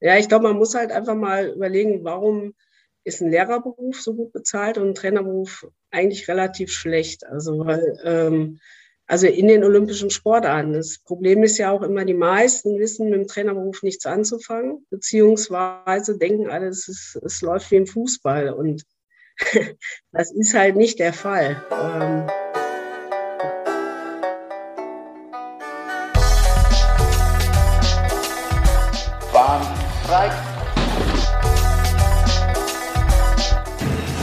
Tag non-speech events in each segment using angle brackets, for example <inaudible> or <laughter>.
Ja, ich glaube, man muss halt einfach mal überlegen, warum ist ein Lehrerberuf so gut bezahlt und ein Trainerberuf eigentlich relativ schlecht. Also, weil, ähm, also in den olympischen Sportarten. Das Problem ist ja auch immer, die meisten wissen mit dem Trainerberuf nichts anzufangen, beziehungsweise denken alle, es, ist, es läuft wie im Fußball. Und <laughs> das ist halt nicht der Fall. Ähm,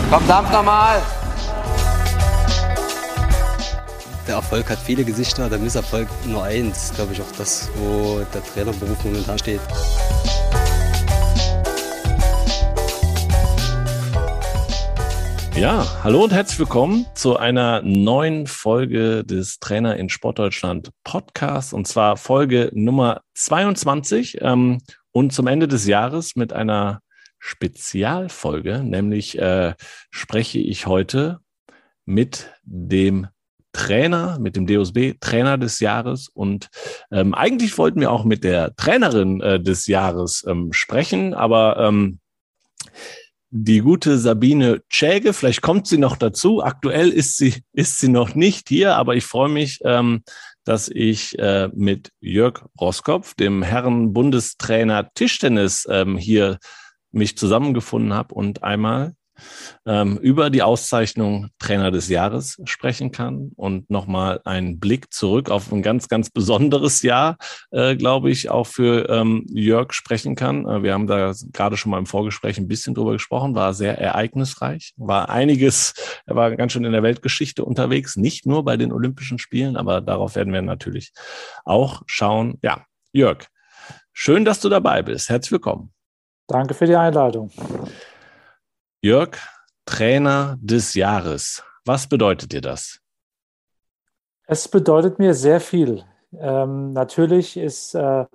Verdammt nochmal! Der Erfolg hat viele Gesichter, der Misserfolg nur eins. Glaube ich auch das, wo der Trainerberuf momentan steht. Ja, hallo und herzlich willkommen zu einer neuen Folge des Trainer in Sportdeutschland Podcast und zwar Folge Nummer 22 ähm, und zum Ende des Jahres mit einer Spezialfolge, nämlich äh, spreche ich heute mit dem Trainer, mit dem DOSB Trainer des Jahres und ähm, eigentlich wollten wir auch mit der Trainerin äh, des Jahres ähm, sprechen, aber ähm, die gute Sabine Schäge. Vielleicht kommt sie noch dazu. Aktuell ist sie, ist sie noch nicht hier, aber ich freue mich, ähm, dass ich äh, mit Jörg Roskopf, dem Herren Bundestrainer Tischtennis, ähm, hier mich zusammengefunden habe und einmal ähm, über die Auszeichnung Trainer des Jahres sprechen kann und nochmal einen Blick zurück auf ein ganz, ganz besonderes Jahr, äh, glaube ich, auch für ähm, Jörg sprechen kann. Äh, wir haben da gerade schon mal im Vorgespräch ein bisschen drüber gesprochen, war sehr ereignisreich, war einiges, er war ganz schön in der Weltgeschichte unterwegs, nicht nur bei den Olympischen Spielen, aber darauf werden wir natürlich auch schauen. Ja, Jörg, schön, dass du dabei bist. Herzlich willkommen. Danke für die Einladung. Jörg, Trainer des Jahres. Was bedeutet dir das? Es bedeutet mir sehr viel. Ähm, natürlich ist äh,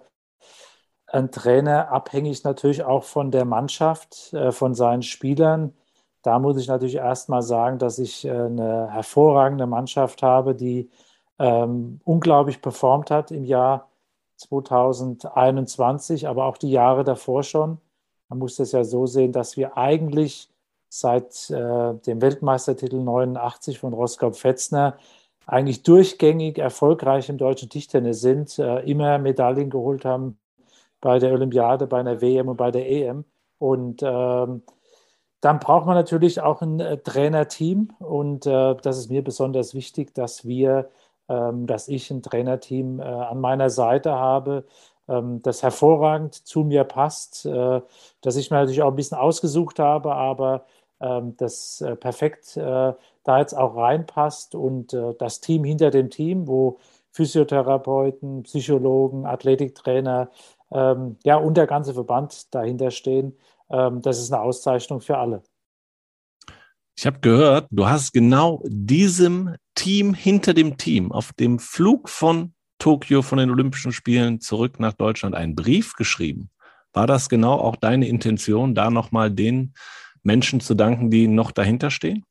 ein Trainer abhängig natürlich auch von der Mannschaft, äh, von seinen Spielern. Da muss ich natürlich erstmal sagen, dass ich äh, eine hervorragende Mannschaft habe, die ähm, unglaublich performt hat im Jahr 2021, aber auch die Jahre davor schon. Man muss das ja so sehen, dass wir eigentlich seit äh, dem Weltmeistertitel 89 von Roskop Fetzner eigentlich durchgängig erfolgreich im deutschen Tischtennis sind, äh, immer Medaillen geholt haben bei der Olympiade, bei der WM und bei der EM. Und ähm, dann braucht man natürlich auch ein äh, Trainerteam und äh, das ist mir besonders wichtig, dass wir, ähm, dass ich ein Trainerteam äh, an meiner Seite habe, das hervorragend zu mir passt, äh, dass ich mir natürlich auch ein bisschen ausgesucht habe, aber ähm, das äh, perfekt äh, da jetzt auch reinpasst und äh, das Team hinter dem Team, wo Physiotherapeuten, Psychologen, Athletiktrainer, ähm, ja, und der ganze Verband dahinter stehen. Ähm, das ist eine Auszeichnung für alle. Ich habe gehört, du hast genau diesem Team hinter dem Team auf dem Flug von Tokio, von den Olympischen Spielen zurück nach Deutschland einen Brief geschrieben. War das genau auch deine Intention, da nochmal den Menschen zu danken, die noch dahinter stehen?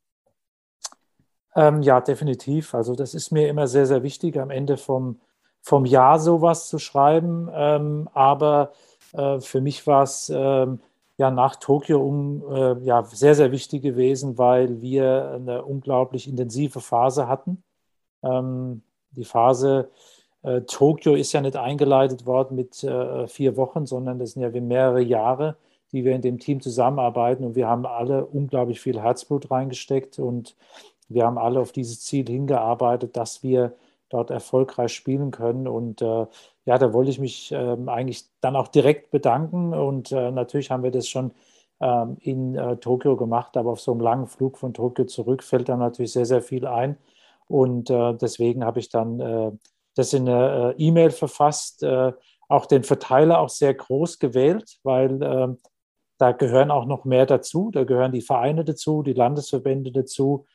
Ähm, ja, definitiv. Also das ist mir immer sehr, sehr wichtig, am Ende vom, vom Jahr sowas zu schreiben. Ähm, aber äh, für mich war es ähm, ja nach Tokio um, äh, ja, sehr, sehr wichtig gewesen, weil wir eine unglaublich intensive Phase hatten. Ähm, die Phase äh, Tokio ist ja nicht eingeleitet worden mit äh, vier Wochen, sondern das sind ja mehrere Jahre die wir in dem Team zusammenarbeiten. Und wir haben alle unglaublich viel Herzblut reingesteckt und wir haben alle auf dieses Ziel hingearbeitet, dass wir dort erfolgreich spielen können. Und äh, ja, da wollte ich mich äh, eigentlich dann auch direkt bedanken. Und äh, natürlich haben wir das schon ähm, in äh, Tokio gemacht, aber auf so einem langen Flug von Tokio zurück fällt dann natürlich sehr, sehr viel ein. Und äh, deswegen habe ich dann äh, das in eine E-Mail verfasst, auch den Verteiler auch sehr groß gewählt, weil ähm, da gehören auch noch mehr dazu. Da gehören die Vereine dazu, die Landesverbände dazu,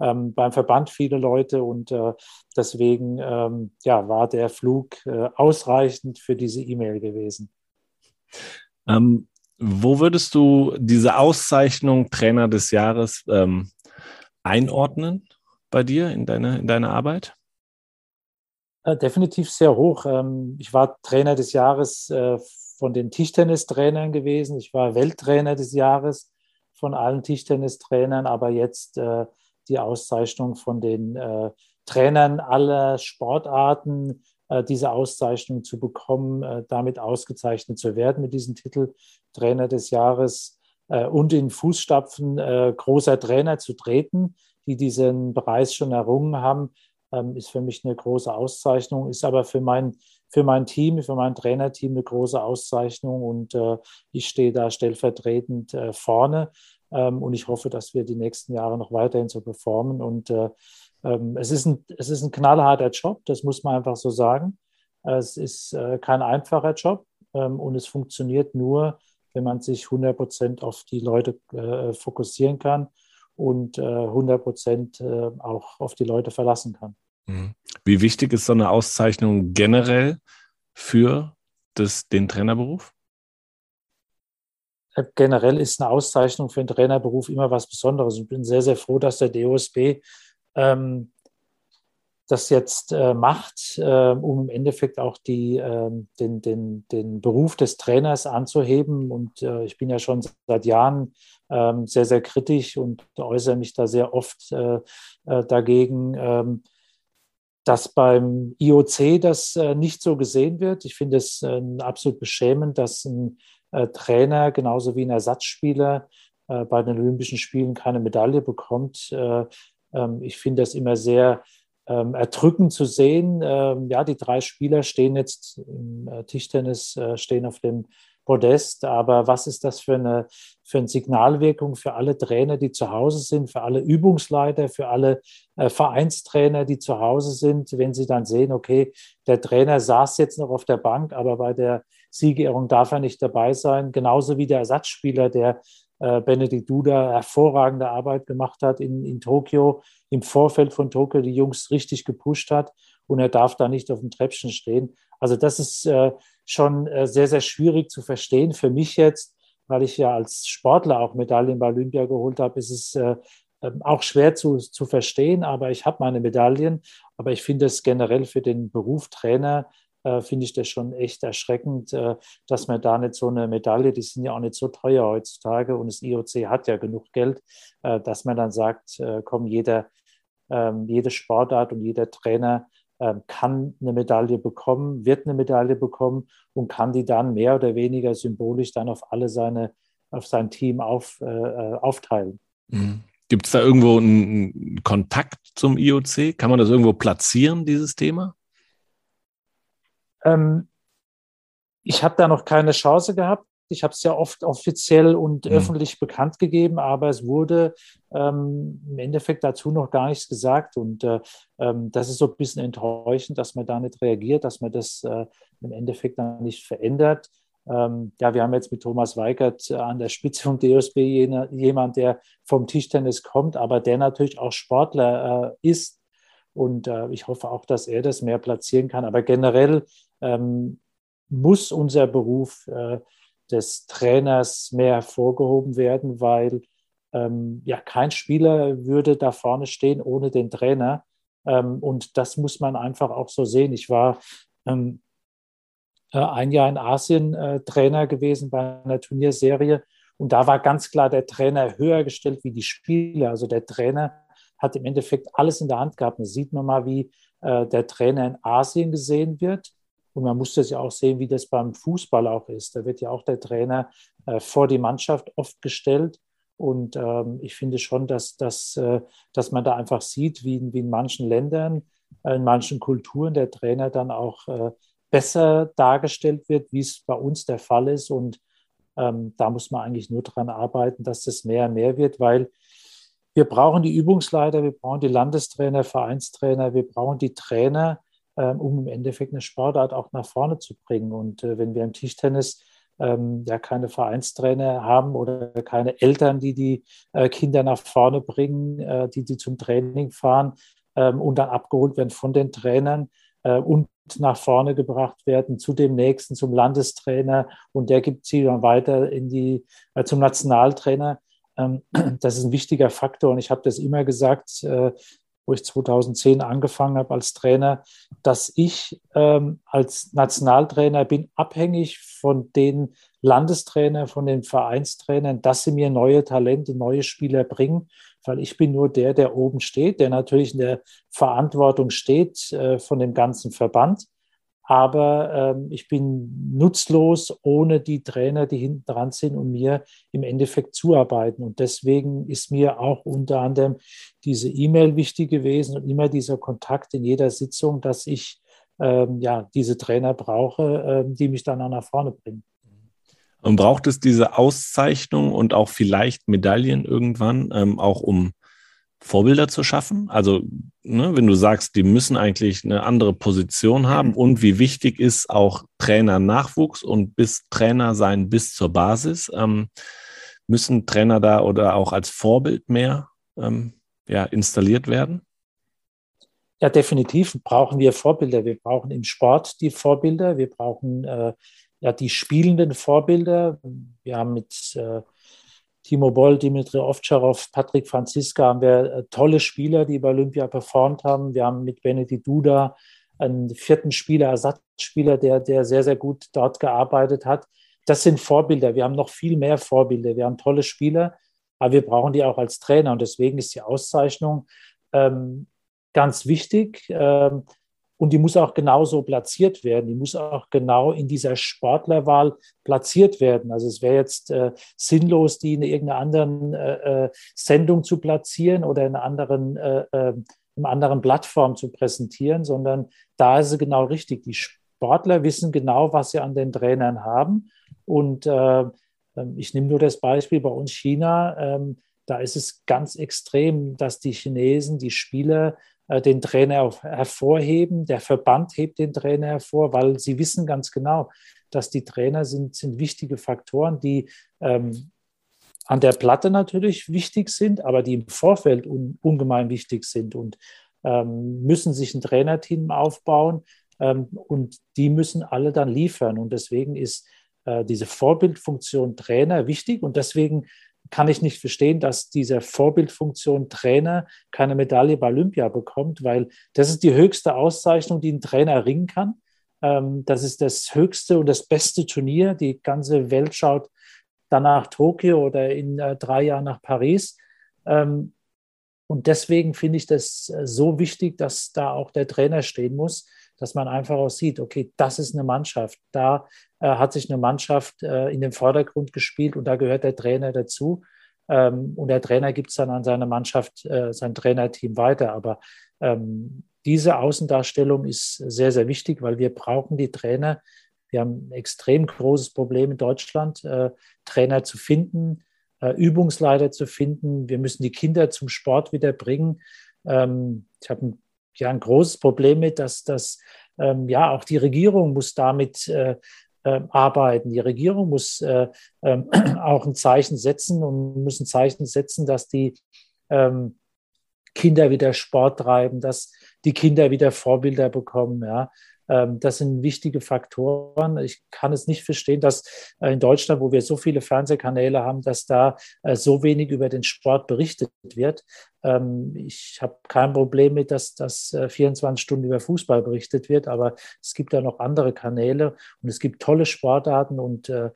ähm, beim Verband viele Leute und äh, deswegen ähm, ja, war der Flug äh, ausreichend für diese E-Mail gewesen. Ähm, wo würdest du diese Auszeichnung Trainer des Jahres ähm, einordnen bei dir in deine, in deine Arbeit? Definitiv sehr hoch. Ähm, ich war Trainer des Jahres äh, von den Tischtennistrainern gewesen. Ich war Welttrainer des Jahres von allen Tischtennistrainern, aber jetzt äh, die Auszeichnung von den äh, Trainern aller Sportarten, diese Auszeichnung zu bekommen, damit ausgezeichnet zu werden mit diesem Titel Trainer des Jahres und in Fußstapfen großer Trainer zu treten, die diesen Preis schon errungen haben, ähm, ist für mich eine große Auszeichnung, ist aber für mein, für mein Team, für mein Trainerteam eine große Auszeichnung und ich stehe da stellvertretend vorne ähm, und ich hoffe, dass wir die nächsten Jahre noch weiterhin so performen und ähm, es, ist ein, es ist ein knallharter Job, das muss man einfach so sagen. Es ist äh, kein einfacher Job ähm, und es funktioniert nur, wenn man sich 100 Prozent auf die Leute äh, fokussieren kann und 100 äh, Prozent auch auf die Leute verlassen kann. Mhm. Wie wichtig ist so eine Auszeichnung generell für das, den Trainerberuf? Generell ist eine Auszeichnung für den Trainerberuf immer was Besonderes. Ich bin sehr, sehr froh, dass der DOSB ähm, das jetzt äh, macht, äh, um im Endeffekt auch die, äh, den, den, den Beruf des Trainers anzuheben. Und äh, ich bin ja schon seit Jahren ähm, sehr, sehr kritisch und äußere mich da sehr oft äh, äh, dagegen, ähm, dass beim IOC das nicht so gesehen wird. Ich finde es absolut beschämend, dass ein Trainer genauso wie ein Ersatzspieler bei den Olympischen Spielen keine Medaille bekommt. Ähm, ich finde das immer sehr ähm, erdrückend zu sehen. Ähm, ja, die drei Spieler stehen jetzt im äh, Tischtennis, äh, stehen auf dem Podest, aber was ist das für eine, für eine Signalwirkung für alle Trainer, die zu Hause sind, für alle Übungsleiter, für alle äh, Vereinstrainer, die zu Hause sind, wenn sie dann sehen, okay, der Trainer saß jetzt noch auf der Bank, aber bei der Siegerehrung darf er nicht dabei sein, genauso wie der Ersatzspieler, der äh, Benedikt Duda hervorragende Arbeit gemacht hat in, in Tokio, im Vorfeld von Tokio die Jungs richtig gepusht hat und er darf da nicht auf dem Treppchen stehen. Also das ist äh, schon äh, sehr, sehr schwierig zu verstehen. Für mich jetzt, weil ich ja als Sportler auch Medaillen bei Olympia geholt habe, ist es äh, ähm, auch schwer zu, zu verstehen, aber ich habe meine Medaillen. Aber ich finde es generell für den Beruf Trainer äh, finde ich das schon echt erschreckend, äh, dass man da nicht so eine Medaille, die sind ja auch nicht so teuer heutzutage und das IOC hat ja genug Geld, äh, dass man dann sagt, komm, jeder, jede Sportart und jeder Trainer ähm, kann eine Medaille bekommen, wird eine Medaille bekommen und kann die dann mehr oder weniger symbolisch dann auf alle seine, auf sein Team auf, äh, äh, aufteilen. Mhm. Gibt es da irgendwo einen Kontakt zum IOC? Kann man das irgendwo platzieren, dieses Thema? Ähm, ich habe da noch keine Chance gehabt. Ich habe es ja oft offiziell und mhm. öffentlich bekannt gegeben, aber es wurde ähm, im Endeffekt dazu noch gar nichts gesagt. Und äh, ähm, das ist so ein bisschen enttäuschend, dass man da nicht reagiert, dass man das äh, im Endeffekt dann nicht verändert. Ähm, ja, wir haben jetzt mit Thomas Weigert äh, an der Spitze vom DOSB jemand, der vom Tischtennis kommt, aber der natürlich auch Sportler äh, ist. Und äh, ich hoffe auch, dass er das mehr platzieren kann. Aber generell ähm, muss unser Beruf äh, des Trainers mehr hervorgehoben werden, weil ähm, ja kein Spieler würde da vorne stehen ohne den Trainer. Ähm, und das muss man einfach auch so sehen. Ich war ähm, äh, ein Jahr in Asien äh, Trainer gewesen bei einer Turnierserie und da war ganz klar der Trainer höher gestellt wie die Spieler. Also der Trainer hat im Endeffekt alles in der Hand gehabt. Da sieht man mal, wie äh, der Trainer in Asien gesehen wird. Und man muss das ja auch sehen, wie das beim Fußball auch ist. Da wird ja auch der Trainer äh, vor die Mannschaft oft gestellt. Und ähm, ich finde schon, dass, dass, äh, dass man da einfach sieht, wie, wie in manchen Ländern, äh, in manchen Kulturen der Trainer dann auch äh, besser dargestellt wird, wie es bei uns der Fall ist. Und ähm, da muss man eigentlich nur daran arbeiten, dass das mehr und mehr wird, weil wir brauchen die Übungsleiter, wir brauchen die Landestrainer, Vereinstrainer, wir brauchen die Trainer, um im Endeffekt eine Sportart auch nach vorne zu bringen. Und äh, wenn wir im Tischtennis ähm, ja keine Vereinstrainer haben oder keine Eltern, die die äh, Kinder nach vorne bringen, äh, die die zum Training fahren ähm, und dann abgeholt werden von den Trainern und nach vorne gebracht werden zu dem nächsten, zum Landestrainer und der gibt sie dann weiter in die, zum Nationaltrainer. <clears throat> das ist ein wichtiger Faktor und ich habe das immer gesagt, wo ich 2010 angefangen habe als Trainer, dass ich ähm, als Nationaltrainer bin abhängig von den Landestrainern, von den Vereinstrainern, dass sie mir neue Talente, neue Spieler bringen, weil ich bin nur der, der oben steht, der natürlich in der Verantwortung steht äh, von dem ganzen Verband aber ähm, ich bin nutzlos ohne die Trainer, die hinten dran sind und mir im Endeffekt zuarbeiten. Und deswegen ist mir auch unter anderem diese E-Mail wichtig gewesen und immer dieser Kontakt in jeder Sitzung, dass ich ähm, ja diese Trainer brauche, ähm, die mich dann auch nach vorne bringen. Und braucht es diese Auszeichnung und auch vielleicht Medaillen irgendwann, ähm, auch um Vorbilder zu schaffen? Also, ne, wenn du sagst, die müssen eigentlich eine andere Position haben und wie wichtig ist auch Trainer-Nachwuchs und bis Trainer sein bis zur Basis, ähm, müssen Trainer da oder auch als Vorbild mehr ähm, ja, installiert werden? Ja, definitiv brauchen wir Vorbilder. Wir brauchen im Sport die Vorbilder. Wir brauchen äh, ja die spielenden Vorbilder. Wir haben mit äh, Timo Boll, Dimitri Ovtcharov, Patrick Franziska haben wir äh, tolle Spieler, die bei Olympia performt haben. Wir haben mit Benedikt Duda einen vierten Spieler, Ersatzspieler, der, der sehr, sehr gut dort gearbeitet hat. Das sind Vorbilder. Wir haben noch viel mehr Vorbilder. Wir haben tolle Spieler, aber wir brauchen die auch als Trainer. Und deswegen ist die Auszeichnung ähm, ganz wichtig. Ähm, und die muss auch genauso platziert werden. Die muss auch genau in dieser Sportlerwahl platziert werden. Also es wäre jetzt äh, sinnlos, die in irgendeiner anderen äh, äh Sendung zu platzieren oder in einer anderen, äh, äh, einer anderen Plattform zu präsentieren, sondern da ist es genau richtig. Die Sportler wissen genau, was sie an den Trainern haben. Und äh, ähm, ich nehme nur das Beispiel bei uns China. Ähm, da ist es ganz extrem, dass die Chinesen, die Spieler den Trainer hervorheben. Der Verband hebt den Trainer hervor, weil sie wissen ganz genau, dass die Trainer sind, sind wichtige Faktoren, die ähm, an der Platte natürlich wichtig sind, aber die im Vorfeld un, ungemein wichtig sind und ähm, müssen sich ein Trainerteam aufbauen ähm, und die müssen alle dann liefern. Und deswegen ist äh, diese Vorbildfunktion Trainer wichtig und deswegen kann ich nicht verstehen, dass diese Vorbildfunktion Trainer keine Medaille bei Olympia bekommt, weil das ist die höchste Auszeichnung, die ein Trainer erringen kann. Ähm, das ist das höchste und das beste Turnier. Die ganze Welt schaut dann nach Tokio oder in äh, drei Jahren nach Paris. Ähm, und deswegen finde ich das äh, so wichtig, dass da auch der Trainer stehen muss, dass man einfach auch sieht, okay, das ist eine Mannschaft. Da äh, hat sich eine Mannschaft äh, in den Vordergrund gespielt und da gehört der Trainer dazu. Ähm, und der Trainer gibt es dann an seine Mannschaft, äh, sein Trainerteam weiter. Aber ähm, diese Außendarstellung ist sehr, sehr wichtig, weil wir brauchen die Trainer. Wir haben ein extrem großes Problem in Deutschland, äh, Trainer zu finden, äh, Übungsleiter zu finden. Wir müssen die Kinder zum Sport wieder bringen. Ähm, ich habe ein, ja ein großes Problem mit, dass das ähm, ja auch die Regierung muss damit äh, äh, arbeiten. Die Regierung muss äh, ähm, <clears throat> auch ein Zeichen setzen und muss ein Zeichen setzen, dass die ähm, Kinder wieder Sport treiben, dass die Kinder wieder Vorbilder bekommen. Ja. Ähm, das sind wichtige Faktoren. Ich kann es nicht verstehen, dass äh, in Deutschland, wo wir so viele Fernsehkanäle haben, dass da äh, so wenig über den Sport berichtet wird. Ähm, ich habe kein Problem mit, dass das 24 Stunden über Fußball berichtet wird, aber es gibt ja noch andere Kanäle und es gibt tolle Sportarten und äh,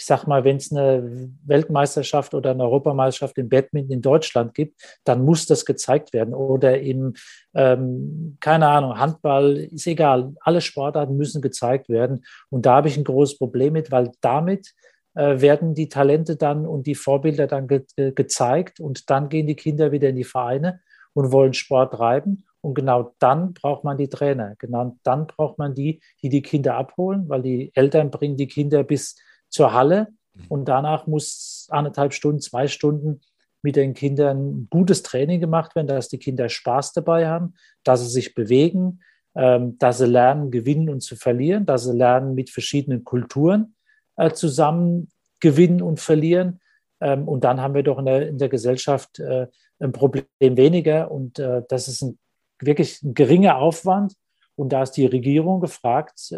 ich sag mal, wenn es eine Weltmeisterschaft oder eine Europameisterschaft im Badminton in Deutschland gibt, dann muss das gezeigt werden. Oder im, ähm, keine Ahnung, Handball, ist egal, alle Sportarten müssen gezeigt werden. Und da habe ich ein großes Problem mit, weil damit äh, werden die Talente dann und die Vorbilder dann ge ge gezeigt und dann gehen die Kinder wieder in die Vereine und wollen Sport treiben. Und genau dann braucht man die Trainer. Genau dann braucht man die, die die Kinder abholen, weil die Eltern bringen die Kinder bis zur Halle mhm. und danach muss anderthalb Stunden, zwei Stunden mit den Kindern gutes Training gemacht werden, dass die Kinder Spaß dabei haben, dass sie sich bewegen, ähm, dass sie lernen, gewinnen und zu verlieren, dass sie lernen, mit verschiedenen Kulturen äh, zusammen gewinnen und verlieren. Ähm, und dann haben wir doch in der, in der Gesellschaft äh, ein Problem weniger. Und äh, das ist ein, wirklich ein geringer Aufwand. Und da ist die Regierung gefragt,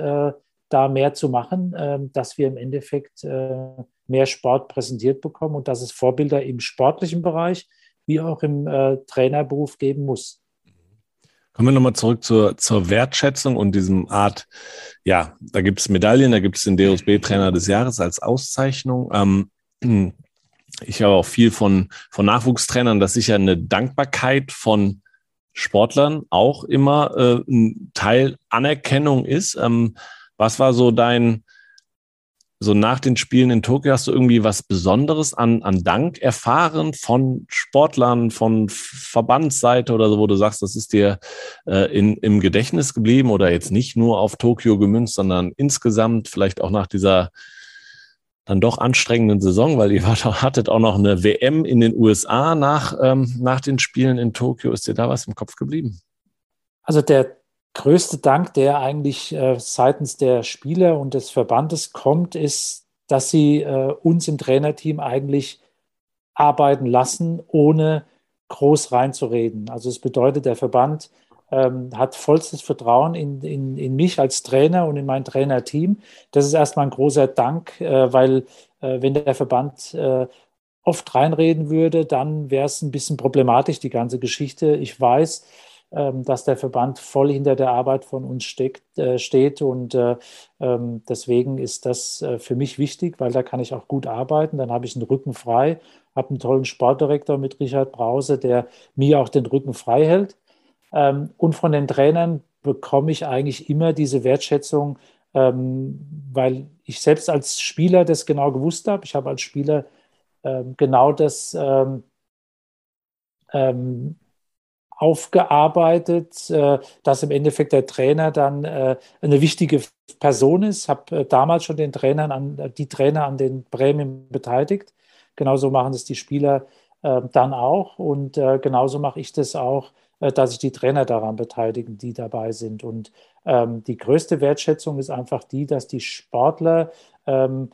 da mehr zu machen, ähm, dass wir im Endeffekt äh, mehr Sport präsentiert bekommen und dass es Vorbilder im sportlichen Bereich wie auch im äh, Trainerberuf geben muss. Kommen wir nochmal zurück zur, zur Wertschätzung und diesem Art, ja, da gibt es Medaillen, da gibt es den DOSB-Trainer des Jahres als Auszeichnung. Ähm, <clears throat> ich habe auch viel von, von Nachwuchstrainern, dass sicher eine Dankbarkeit von Sportlern auch immer äh, ein Teil Anerkennung ist. Ähm, was war so dein, so nach den Spielen in Tokio hast du irgendwie was Besonderes an, an Dank erfahren von Sportlern, von Verbandsseite oder so, wo du sagst, das ist dir äh, in, im Gedächtnis geblieben oder jetzt nicht nur auf Tokio gemünzt, sondern insgesamt vielleicht auch nach dieser dann doch anstrengenden Saison, weil ihr <laughs> hattet auch noch eine WM in den USA nach, ähm, nach den Spielen in Tokio. Ist dir da was im Kopf geblieben? Also der größte Dank, der eigentlich äh, seitens der Spieler und des Verbandes kommt, ist, dass sie äh, uns im Trainerteam eigentlich arbeiten lassen, ohne groß reinzureden. Also es bedeutet, der Verband ähm, hat vollstes Vertrauen in, in, in mich als Trainer und in mein Trainerteam. Das ist erstmal ein großer Dank, äh, weil äh, wenn der Verband äh, oft reinreden würde, dann wäre es ein bisschen problematisch, die ganze Geschichte. Ich weiß, dass der Verband voll hinter der Arbeit von uns steckt, äh, steht. Und äh, ähm, deswegen ist das äh, für mich wichtig, weil da kann ich auch gut arbeiten. Dann habe ich einen Rücken frei, habe einen tollen Sportdirektor mit Richard Brause, der mir auch den Rücken frei hält. Ähm, und von den Trainern bekomme ich eigentlich immer diese Wertschätzung, weil ich selbst als Spieler das genau gewusst habe. Ich habe als Spieler genau das aufgearbeitet, äh, dass im Endeffekt der Trainer dann äh, eine wichtige Person ist. Habe äh, damals schon den Trainern an, die Trainer an den Prämien beteiligt. Genauso machen es die Spieler dann auch. Und genauso mache ich das auch, dass ich die Trainer daran beteiligen, die dabei sind. Und ähm, die größte Wertschätzung ist einfach die, dass die Sportler ähm,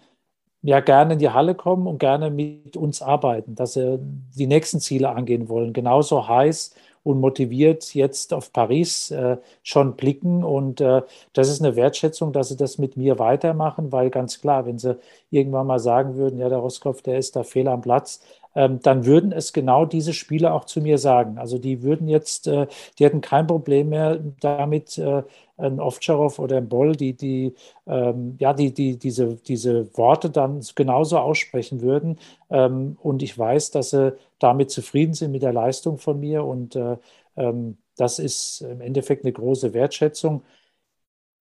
ja gerne in die Halle kommen und gerne mit uns arbeiten, dass sie die nächsten Ziele angehen wollen. Genauso heiß und motiviert jetzt auf Paris äh, schon blicken. Und äh, das ist eine Wertschätzung, dass sie das mit mir weitermachen, weil ganz klar, wenn sie irgendwann mal sagen würden, ja, der Roskopf, der ist da fehl am Platz, ähm, dann würden es genau diese Spieler auch zu mir sagen. Also die würden jetzt, äh, die hätten kein Problem mehr damit, äh, ein Ovtcharov oder ein Boll, die, die, ähm, ja, die, die diese, diese Worte dann genauso aussprechen würden. Ähm, und ich weiß, dass sie damit zufrieden sind mit der Leistung von mir. Und äh, ähm, das ist im Endeffekt eine große Wertschätzung.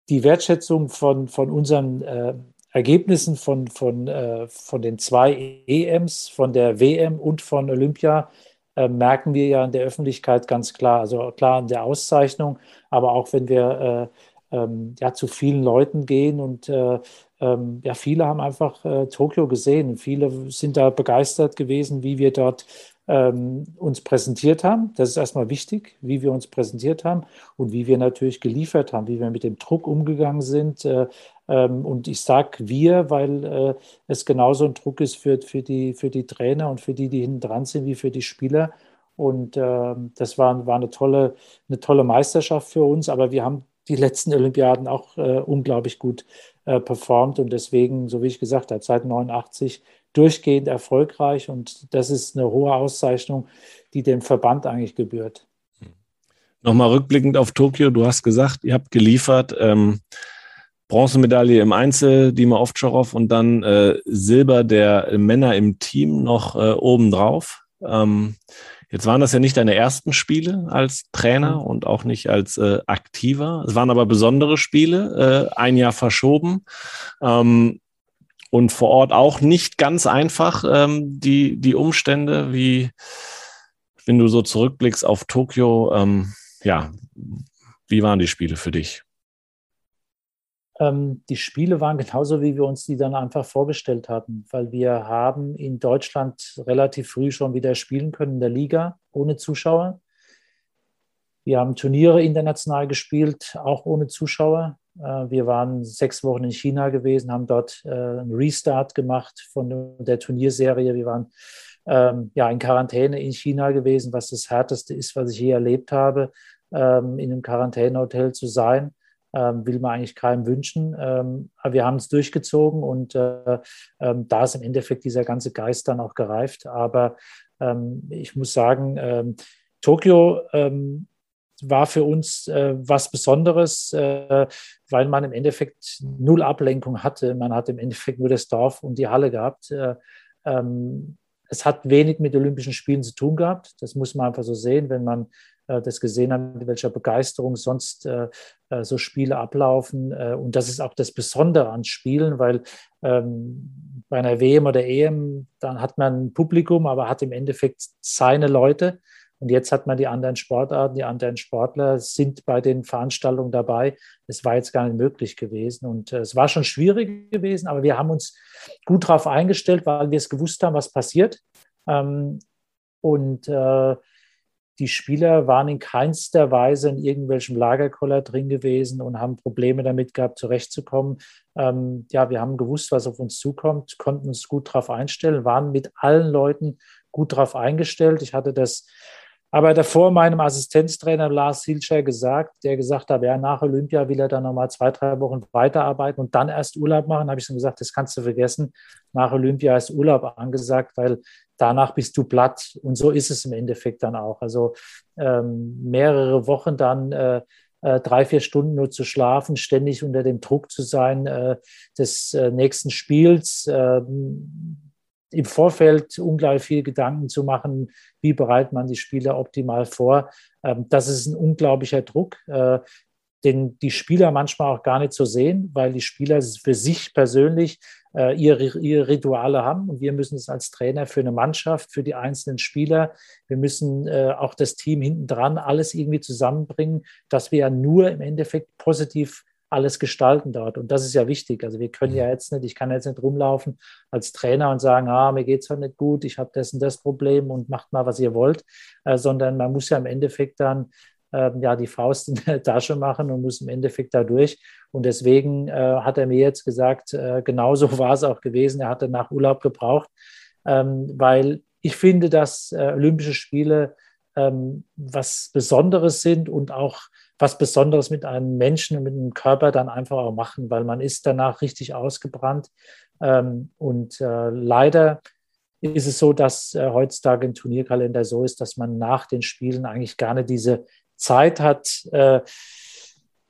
Die Wertschätzung von, von unseren äh, Ergebnissen von, von, äh, von den zwei EMs, von der WM und von Olympia, äh, merken wir ja in der Öffentlichkeit ganz klar. Also klar in der Auszeichnung, aber auch wenn wir äh, ähm, ja, zu vielen Leuten gehen und äh, ähm, ja, viele haben einfach äh, Tokio gesehen. Viele sind da begeistert gewesen, wie wir dort ähm, uns präsentiert haben. Das ist erstmal wichtig, wie wir uns präsentiert haben und wie wir natürlich geliefert haben, wie wir mit dem Druck umgegangen sind. Äh, ähm, und ich sage wir, weil äh, es genauso ein Druck ist für, für, die, für die Trainer und für die, die hinten dran sind, wie für die Spieler. Und äh, das war, war eine, tolle, eine tolle Meisterschaft für uns, aber wir haben die letzten Olympiaden auch äh, unglaublich gut äh, performt und deswegen, so wie ich gesagt habe, seit 89 durchgehend erfolgreich und das ist eine hohe Auszeichnung, die dem Verband eigentlich gebührt. Nochmal rückblickend auf Tokio, du hast gesagt, ihr habt geliefert. Ähm Bronzemedaille im Einzel, Dima Ovtcharov und dann äh, Silber der Männer im Team noch äh, obendrauf. Ähm, jetzt waren das ja nicht deine ersten Spiele als Trainer mhm. und auch nicht als äh, Aktiver. Es waren aber besondere Spiele, äh, ein Jahr verschoben. Ähm, und vor Ort auch nicht ganz einfach ähm, die, die Umstände, wie wenn du so zurückblickst auf Tokio, ähm, ja, wie waren die Spiele für dich? Ähm, die Spiele waren genauso, wie wir uns die dann einfach vorgestellt hatten, weil wir haben in Deutschland relativ früh schon wieder spielen können in der Liga ohne Zuschauer. Wir haben Turniere international gespielt, auch ohne Zuschauer. Äh, wir waren sechs Wochen in China gewesen, haben dort äh, einen Restart gemacht von der Turnierserie. Wir waren ähm, ja in Quarantäne in China gewesen, was das härteste ist, was ich je erlebt habe, ähm, in einem Quarantänehotel zu sein will man eigentlich keinem wünschen. Ähm, aber wir haben es durchgezogen und äh, ähm, da ist im Endeffekt dieser ganze Geist dann auch gereift. Aber ähm, ich muss sagen, ähm, Tokio ähm, war für uns äh, was Besonderes, äh, weil man im Endeffekt null Ablenkung hatte. Man hat im Endeffekt nur das Dorf und die Halle gehabt. Äh, ähm, es hat wenig mit Olympischen Spielen zu tun gehabt. Das muss man einfach so sehen, wenn man das gesehen hat, mit welcher Begeisterung sonst äh, äh, so Spiele ablaufen. und das ist auch das Besondere an Spielen, weil ähm, bei einer WM oder EM, dann hat man ein Publikum, aber hat im Endeffekt seine Leute. Und jetzt hat man die anderen Sportarten, die anderen Sportler sind bei den Veranstaltungen dabei. Es war jetzt gar nicht möglich gewesen. Und äh, es war schon schwierig gewesen, aber wir haben uns gut darauf eingestellt, weil wir es gewusst haben, was passiert. Ähm, und äh, die Spieler waren in keinster Weise in irgendwelchem Lagerkoller drin gewesen und haben Probleme damit gehabt, zurechtzukommen. Ähm, ja, wir haben gewusst, was auf uns zukommt, konnten uns gut darauf einstellen, waren mit allen Leuten gut darauf eingestellt. Ich hatte das aber davor meinem Assistenztrainer Lars Hilscher gesagt, der gesagt hat, ja, nach Olympia will er dann nochmal zwei, drei Wochen weiterarbeiten und dann erst Urlaub machen. habe ich dann gesagt, das kannst du vergessen. Nach Olympia ist Urlaub angesagt, weil danach bist du platt. Und so ist es im Endeffekt dann auch. Also ähm, mehrere Wochen dann äh, äh, drei, vier Stunden nur zu schlafen, ständig unter dem Druck zu sein äh, des äh, nächsten Spiels, ähm, im Vorfeld unglaublich viel Gedanken zu machen, wie bereitet man die Spieler optimal vor. Ähm, das ist ein unglaublicher Druck, äh, den die Spieler manchmal auch gar nicht so sehen, weil die Spieler für sich persönlich äh, ihre, ihre Rituale haben und wir müssen es als Trainer für eine Mannschaft, für die einzelnen Spieler, wir müssen äh, auch das Team hinten dran alles irgendwie zusammenbringen, dass wir ja nur im Endeffekt positiv alles gestalten dort. Und das ist ja wichtig. Also wir können ja mhm. jetzt nicht, ich kann jetzt nicht rumlaufen als Trainer und sagen, ah, mir geht es halt nicht gut, ich habe das und das Problem und macht mal, was ihr wollt, äh, sondern man muss ja im Endeffekt dann äh, ja die Faust in der Tasche machen und muss im Endeffekt da durch. Und deswegen äh, hat er mir jetzt gesagt, äh, genauso war es auch gewesen. Er hatte nach Urlaub gebraucht, ähm, weil ich finde, dass äh, Olympische Spiele ähm, was Besonderes sind und auch was Besonderes mit einem Menschen und mit einem Körper dann einfach auch machen, weil man ist danach richtig ausgebrannt. Ähm, und äh, leider ist es so, dass äh, heutzutage ein Turnierkalender so ist, dass man nach den Spielen eigentlich gar nicht diese Zeit hat, äh,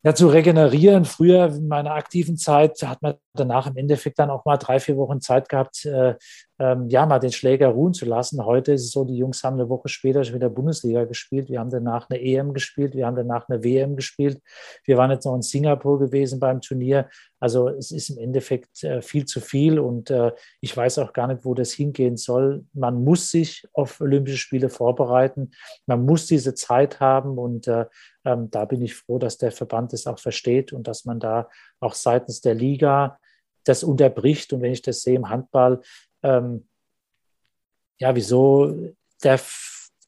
ja, zu regenerieren. Früher in meiner aktiven Zeit hat man danach im Endeffekt dann auch mal drei, vier Wochen Zeit gehabt, äh, ähm, ja, mal den Schläger ruhen zu lassen. Heute ist es so, die Jungs haben eine Woche später schon wieder Bundesliga gespielt. Wir haben danach eine EM gespielt, wir haben danach eine WM gespielt. Wir waren jetzt noch in Singapur gewesen beim Turnier. Also es ist im Endeffekt äh, viel zu viel und äh, ich weiß auch gar nicht, wo das hingehen soll. Man muss sich auf Olympische Spiele vorbereiten. Man muss diese Zeit haben und äh, ähm, da bin ich froh, dass der Verband das auch versteht und dass man da auch seitens der Liga das unterbricht. Und wenn ich das sehe im Handball, ähm, ja, wieso der,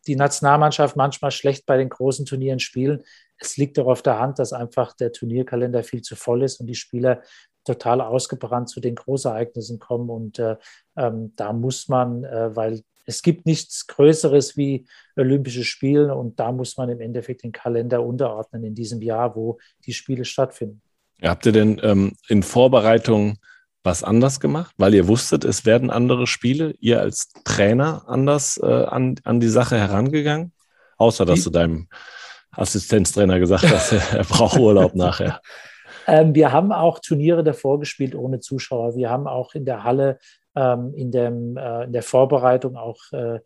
die Nationalmannschaft manchmal schlecht bei den großen Turnieren spielen. Es liegt doch auf der Hand, dass einfach der Turnierkalender viel zu voll ist und die Spieler total ausgebrannt zu den Großereignissen kommen. Und äh, ähm, da muss man, äh, weil es gibt nichts Größeres wie Olympische Spiele und da muss man im Endeffekt den Kalender unterordnen in diesem Jahr, wo die Spiele stattfinden. Habt ihr denn ähm, in Vorbereitung was anders gemacht, weil ihr wusstet, es werden andere Spiele, ihr als Trainer anders äh, an, an die Sache herangegangen? Außer dass du deinem Assistenztrainer gesagt hast, <laughs> er braucht Urlaub nachher. <laughs> Ähm, wir haben auch Turniere davor gespielt ohne Zuschauer. Wir haben auch in der Halle, ähm, in, dem, äh, in der Vorbereitung auch äh,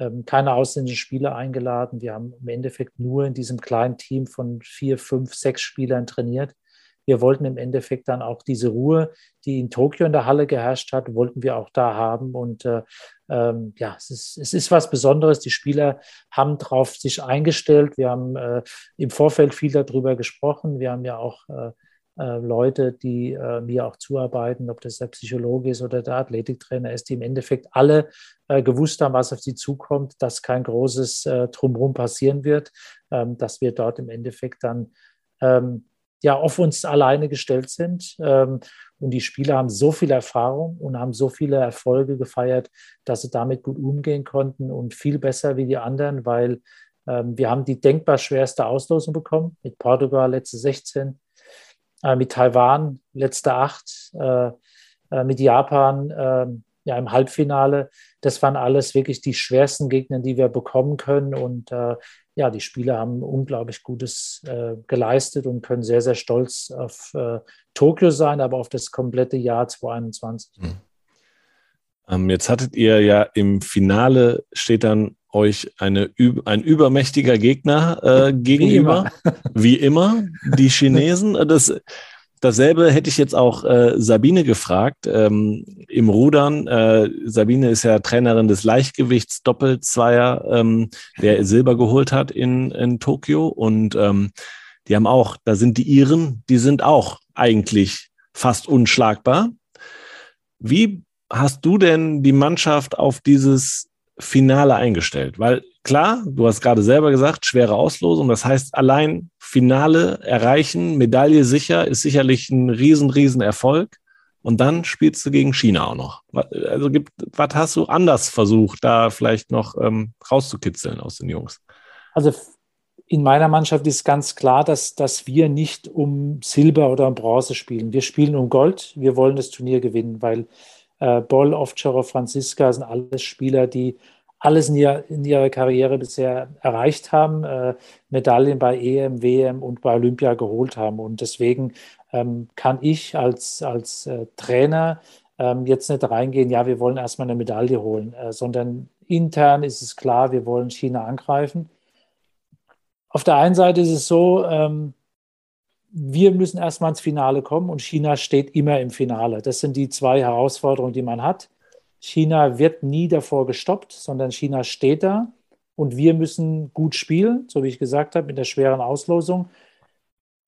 ähm, keine ausländischen Spieler eingeladen. Wir haben im Endeffekt nur in diesem kleinen Team von vier, fünf, sechs Spielern trainiert wir wollten im Endeffekt dann auch diese Ruhe, die in Tokio in der Halle geherrscht hat, wollten wir auch da haben. Und äh, ähm, ja, es ist, es ist was Besonderes. Die Spieler haben darauf sich eingestellt. Wir haben äh, im Vorfeld viel darüber gesprochen. Wir haben ja auch äh, äh Leute, die äh, mir auch zuarbeiten, ob das der Psychologe ist oder der Athletiktrainer ist, die im Endeffekt alle äh, gewusst haben, was auf sie zukommt, dass kein großes äh, Drumherum passieren wird, ähm, dass wir dort im Endeffekt dann ähm, ja auf uns alleine gestellt sind. Ähm, und die Spieler haben so viel Erfahrung und haben so viele Erfolge gefeiert, dass sie damit gut umgehen konnten und viel besser wie die anderen, weil ähm, wir haben die denkbar schwerste Auslosung bekommen mit Portugal letzte 16, äh, mit Taiwan letzte 8, äh, äh, mit Japan ähm, ja, im Halbfinale. Das waren alles wirklich die schwersten Gegner, die wir bekommen können. Und ja, die Spieler haben unglaublich Gutes äh, geleistet und können sehr, sehr stolz auf äh, Tokio sein, aber auf das komplette Jahr 2021. Mhm. Ähm, jetzt hattet ihr ja im Finale steht dann euch eine, ein übermächtiger Gegner äh, gegenüber. Wie immer. Wie immer, die Chinesen. Das, dasselbe hätte ich jetzt auch äh, Sabine gefragt. Ähm, Im Rudern, äh, Sabine ist ja Trainerin des Leichtgewichts-Doppelzweier, ähm, der Silber geholt hat in, in Tokio. Und ähm, die haben auch, da sind die Iren, die sind auch eigentlich fast unschlagbar. Wie hast du denn die Mannschaft auf dieses Finale eingestellt? Weil klar, du hast gerade selber gesagt, schwere Auslosung. Das heißt, allein Finale erreichen, Medaille sicher, ist sicherlich ein riesen, riesen Erfolg. Und dann spielst du gegen China auch noch. Also gibt, was hast du anders versucht, da vielleicht noch ähm, rauszukitzeln aus den Jungs? Also in meiner Mannschaft ist ganz klar, dass, dass wir nicht um Silber oder um Bronze spielen. Wir spielen um Gold. Wir wollen das Turnier gewinnen, weil äh, Boll, Ovtcharov, Franziska sind alles Spieler, die alles in, ihr, in ihrer Karriere bisher erreicht haben, äh, Medaillen bei EM, WM und bei Olympia geholt haben. Und deswegen ähm, kann ich als, als äh, Trainer ähm, jetzt nicht reingehen, ja, wir wollen erstmal eine Medaille holen, äh, sondern intern ist es klar, wir wollen China angreifen. Auf der einen Seite ist es so, ähm, wir müssen erstmal ins Finale kommen und China steht immer im Finale. Das sind die zwei Herausforderungen, die man hat. China wird nie davor gestoppt, sondern China steht da und wir müssen gut spielen, so wie ich gesagt habe, in der schweren Auslosung.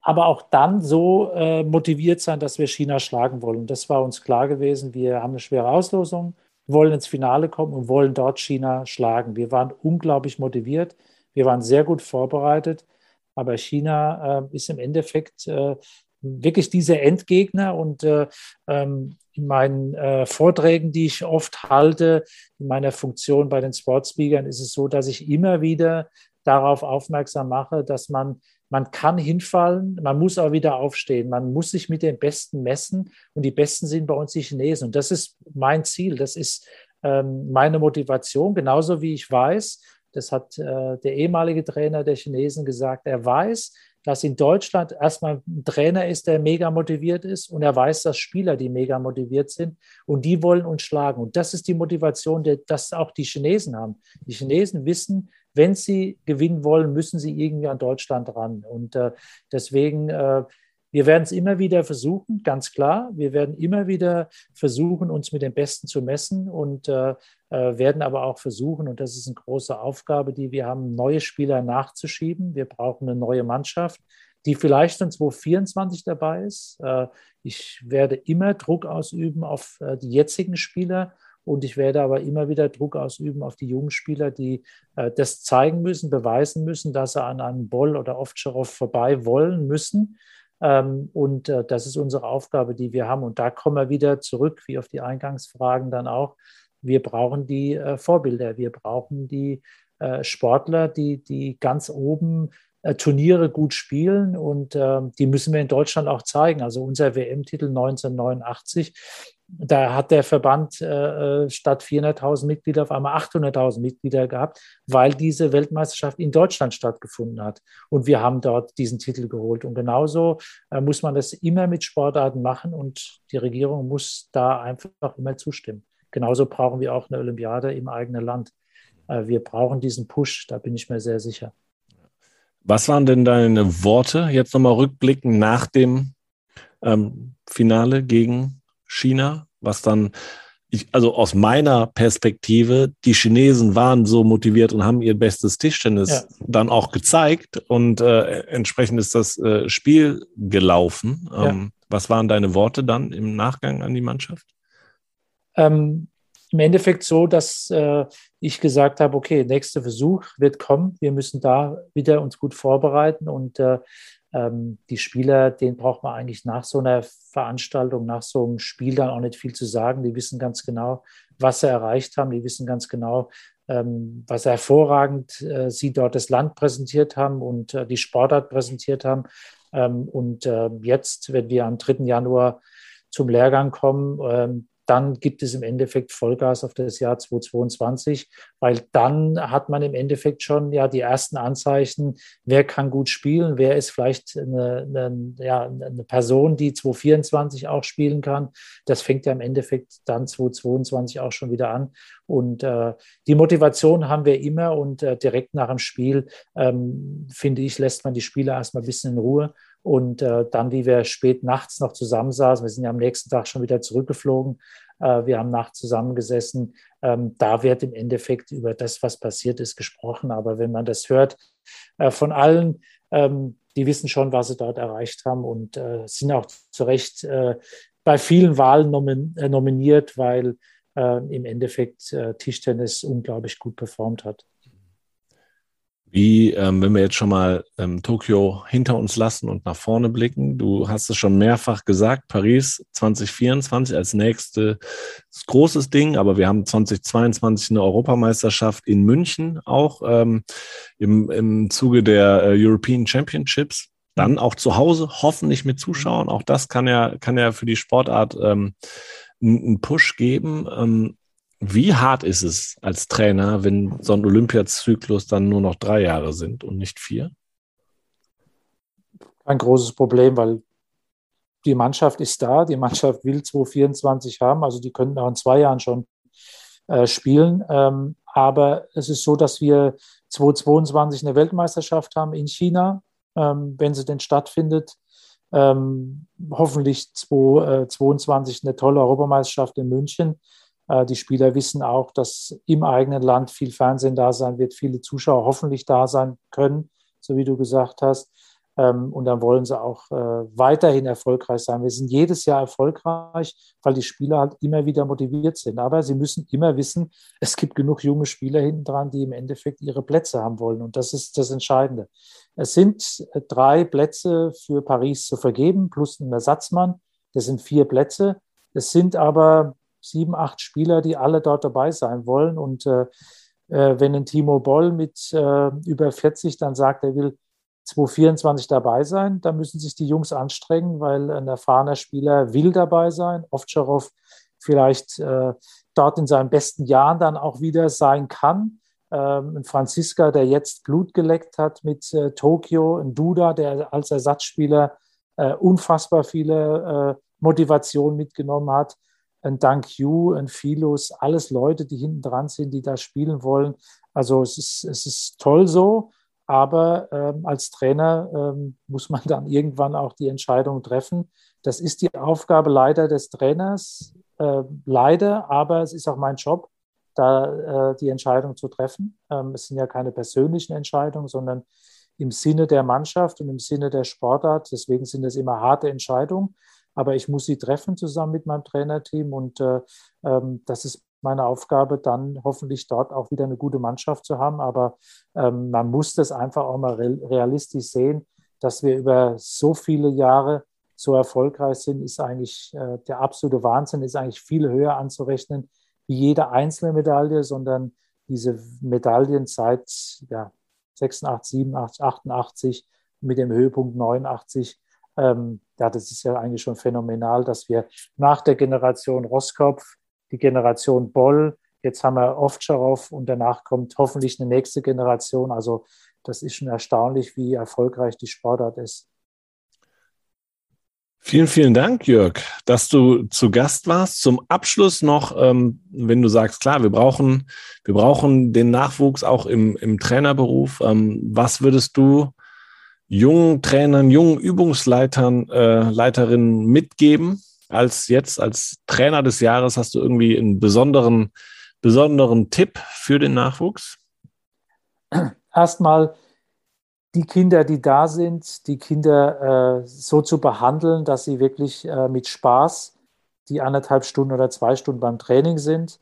Aber auch dann so äh, motiviert sein, dass wir China schlagen wollen. Das war uns klar gewesen. Wir haben eine schwere Auslosung, wollen ins Finale kommen und wollen dort China schlagen. Wir waren unglaublich motiviert. Wir waren sehr gut vorbereitet. Aber China äh, ist im Endeffekt äh, wirklich dieser Endgegner und äh, ähm, in meinen äh, Vorträgen, die ich oft halte, in meiner Funktion bei den Sportspeakern, ist es so, dass ich immer wieder darauf aufmerksam mache, dass man man kann hinfallen, man muss aber wieder aufstehen, man muss sich mit den Besten messen und die Besten sind bei uns die Chinesen. Und das ist mein Ziel, das ist ähm, meine Motivation, genauso wie ich weiß, das hat äh, der ehemalige Trainer der Chinesen gesagt. Er weiß, dass in Deutschland erstmal ein Trainer ist, der mega motiviert ist und er weiß, dass Spieler, die mega motiviert sind und die wollen uns schlagen. Und das ist die Motivation, die das auch die Chinesen haben. Die Chinesen wissen, wenn sie gewinnen wollen, müssen sie irgendwie an Deutschland ran. Und äh, deswegen äh, wir werden es immer wieder versuchen, ganz klar. Wir werden immer wieder versuchen, uns mit den Besten zu messen und äh, äh, werden aber auch versuchen, und das ist eine große Aufgabe, die wir haben, neue Spieler nachzuschieben. Wir brauchen eine neue Mannschaft, die vielleicht in 2024 dabei ist. Äh, ich werde immer Druck ausüben auf äh, die jetzigen Spieler. Und ich werde aber immer wieder Druck ausüben auf die jungen Spieler, die äh, das zeigen müssen, beweisen müssen, dass sie an einem Boll oder Ovtcharov vorbei wollen müssen. Ähm, und äh, das ist unsere Aufgabe, die wir haben. Und da kommen wir wieder zurück, wie auf die Eingangsfragen dann auch. Wir brauchen die äh, Vorbilder, wir brauchen die äh, Sportler, die, die ganz oben Turniere gut spielen und ähm, die müssen wir in Deutschland auch zeigen. Also unser WM-Titel 1989 da hat der Verband äh, äh statt 400.000 Mitglieder auf einmal 800.000 Mitglieder gehabt, weil diese Weltmeisterschaft in Deutschland stattgefunden hat. Und wir haben dort diesen Titel geholt. Und genauso äh, muss man das immer mit Sportarten machen und die Regierung muss da einfach immer zustimmen. Genauso brauchen wir auch eine Olympiade im eigenen Land. Äh, wir brauchen diesen Push, da bin ich mir sehr sicher. Was waren denn deine Worte jetzt nochmal rückblickend nach dem ähm, Finale gegen China, was dann, ich, also aus meiner Perspektive, die Chinesen waren so motiviert und haben ihr bestes Tischtennis ja. dann auch gezeigt und äh, entsprechend ist das äh, Spiel gelaufen. Ja. Ähm, was waren deine Worte dann im Nachgang an die Mannschaft? Ähm, Im Endeffekt so, dass äh, ich gesagt habe, okay, nächster Versuch wird kommen. Wir müssen da wieder uns gut vorbereiten und äh, ähm, die Spieler, denen braucht man eigentlich nach so einer Veranstaltung, nach so einem Spiel dann auch nicht viel zu sagen. Die wissen ganz genau, was sie erreicht haben. Die wissen ganz genau, ähm, was hervorragend äh, sie dort das Land präsentiert haben und äh, die Sportart präsentiert haben. Ähm, und äh, jetzt, wenn wir am 3. Januar zum Lehrgang kommen, ähm, dann gibt es im Endeffekt Vollgas auf das Jahr 2022, weil dann hat man im Endeffekt schon ja die ersten Anzeichen, wer kann gut spielen, wer ist vielleicht eine, eine, ja, eine Person, die 2024 auch spielen kann. Das fängt ja im Endeffekt dann 2022 auch schon wieder an. Und äh, die Motivation haben wir immer und äh, direkt nach dem Spiel, ähm, finde ich, lässt man die Spieler erstmal ein bisschen in Ruhe. Und äh, dann, wie wir spät nachts noch zusammensaßen, wir sind ja am nächsten Tag schon wieder zurückgeflogen, äh, wir haben nachts zusammengesessen, ähm, da wird im Endeffekt über das, was passiert ist, gesprochen. Aber wenn man das hört äh, von allen, ähm, die wissen schon, was sie dort erreicht haben und äh, sind auch zu Recht äh, bei vielen Wahlen nomin äh, nominiert, weil äh, im Endeffekt äh, Tischtennis unglaublich gut performt hat. Wie, ähm, wenn wir jetzt schon mal ähm, Tokio hinter uns lassen und nach vorne blicken, du hast es schon mehrfach gesagt, Paris 2024 als nächstes großes Ding, aber wir haben 2022 eine Europameisterschaft in München auch ähm, im, im Zuge der äh, European Championships. Dann auch zu Hause, hoffentlich mit Zuschauern. Auch das kann ja, kann ja für die Sportart ähm, einen Push geben. Ähm, wie hart ist es als Trainer, wenn so ein Olympiazyklus dann nur noch drei Jahre sind und nicht vier? Ein großes Problem, weil die Mannschaft ist da, die Mannschaft will 2024 haben, also die könnten auch in zwei Jahren schon äh, spielen. Ähm, aber es ist so, dass wir 2022 eine Weltmeisterschaft haben in China, ähm, wenn sie denn stattfindet. Ähm, hoffentlich 2022 äh, eine tolle Europameisterschaft in München. Äh, die Spieler wissen auch, dass im eigenen Land viel Fernsehen da sein wird, viele Zuschauer hoffentlich da sein können, so wie du gesagt hast. Ähm, und dann wollen sie auch äh, weiterhin erfolgreich sein. Wir sind jedes Jahr erfolgreich, weil die Spieler halt immer wieder motiviert sind. Aber sie müssen immer wissen, <laughs> es gibt genug junge Spieler hinten dran, die im Endeffekt ihre Plätze haben wollen. Und das ist das Entscheidende. Es sind äh, drei Plätze für Paris zu vergeben, plus ein Ersatzmann. Das sind vier Plätze. Es sind aber sieben, acht Spieler, die alle dort dabei sein wollen. Und äh, äh wenn ein Timo Boll mit äh, über 40 dann sagt, er will 2024 dabei sein, dann müssen sich die Jungs anstrengen, weil ein erfahrener Spieler will dabei sein. Ovtcharov vielleicht äh, dort in seinen besten Jahren dann auch wieder sein kann. Ähm, ein Franziska, der jetzt Blut geleckt hat mit äh, Tokio, ein Duda, der als Ersatzspieler äh, unfassbar viele äh, Motivation mitgenommen hat ein Dank You, ein Philos, alles Leute, die hinten dran sind, die da spielen wollen. Also es ist, es ist toll so, aber ähm, als Trainer ähm, muss man dann irgendwann auch die Entscheidung treffen. Das ist die Aufgabe leider des Trainers, äh, leider, aber es ist auch mein Job, da äh, die Entscheidung zu treffen. Ähm, es sind ja keine persönlichen Entscheidungen, sondern im Sinne der Mannschaft und im Sinne der Sportart. Deswegen sind es immer harte Entscheidungen aber ich muss sie treffen zusammen mit meinem Trainerteam und äh, ähm, das ist meine Aufgabe, dann hoffentlich dort auch wieder eine gute Mannschaft zu haben. Aber ähm, man muss das einfach auch mal realistisch sehen, dass wir über so viele Jahre so erfolgreich sind, ist eigentlich äh, der absolute Wahnsinn, ist eigentlich viel höher anzurechnen wie jede einzelne Medaille, sondern diese Medaillen seit ja, 86, 87, 88 mit dem Höhepunkt 89 ähm, ja, das ist ja eigentlich schon phänomenal, dass wir nach der Generation Roskopf, die Generation Boll, jetzt haben wir Ovtcharov und danach kommt hoffentlich eine nächste Generation. Also das ist schon erstaunlich, wie erfolgreich die Sportart ist. Vielen, vielen Dank, Jörg, dass du zu Gast warst. Zum Abschluss noch, ähm, wenn du sagst, klar, wir brauchen, wir brauchen den Nachwuchs auch im, im Trainerberuf. Ähm, was würdest du jungen Trainern, jungen Übungsleitern, äh, Leiterinnen mitgeben? Als jetzt als Trainer des Jahres hast du irgendwie einen besonderen, besonderen Tipp für den Nachwuchs? Erstmal die Kinder, die da sind, die Kinder äh, so zu behandeln, dass sie wirklich äh, mit Spaß die anderthalb Stunden oder zwei Stunden beim Training sind,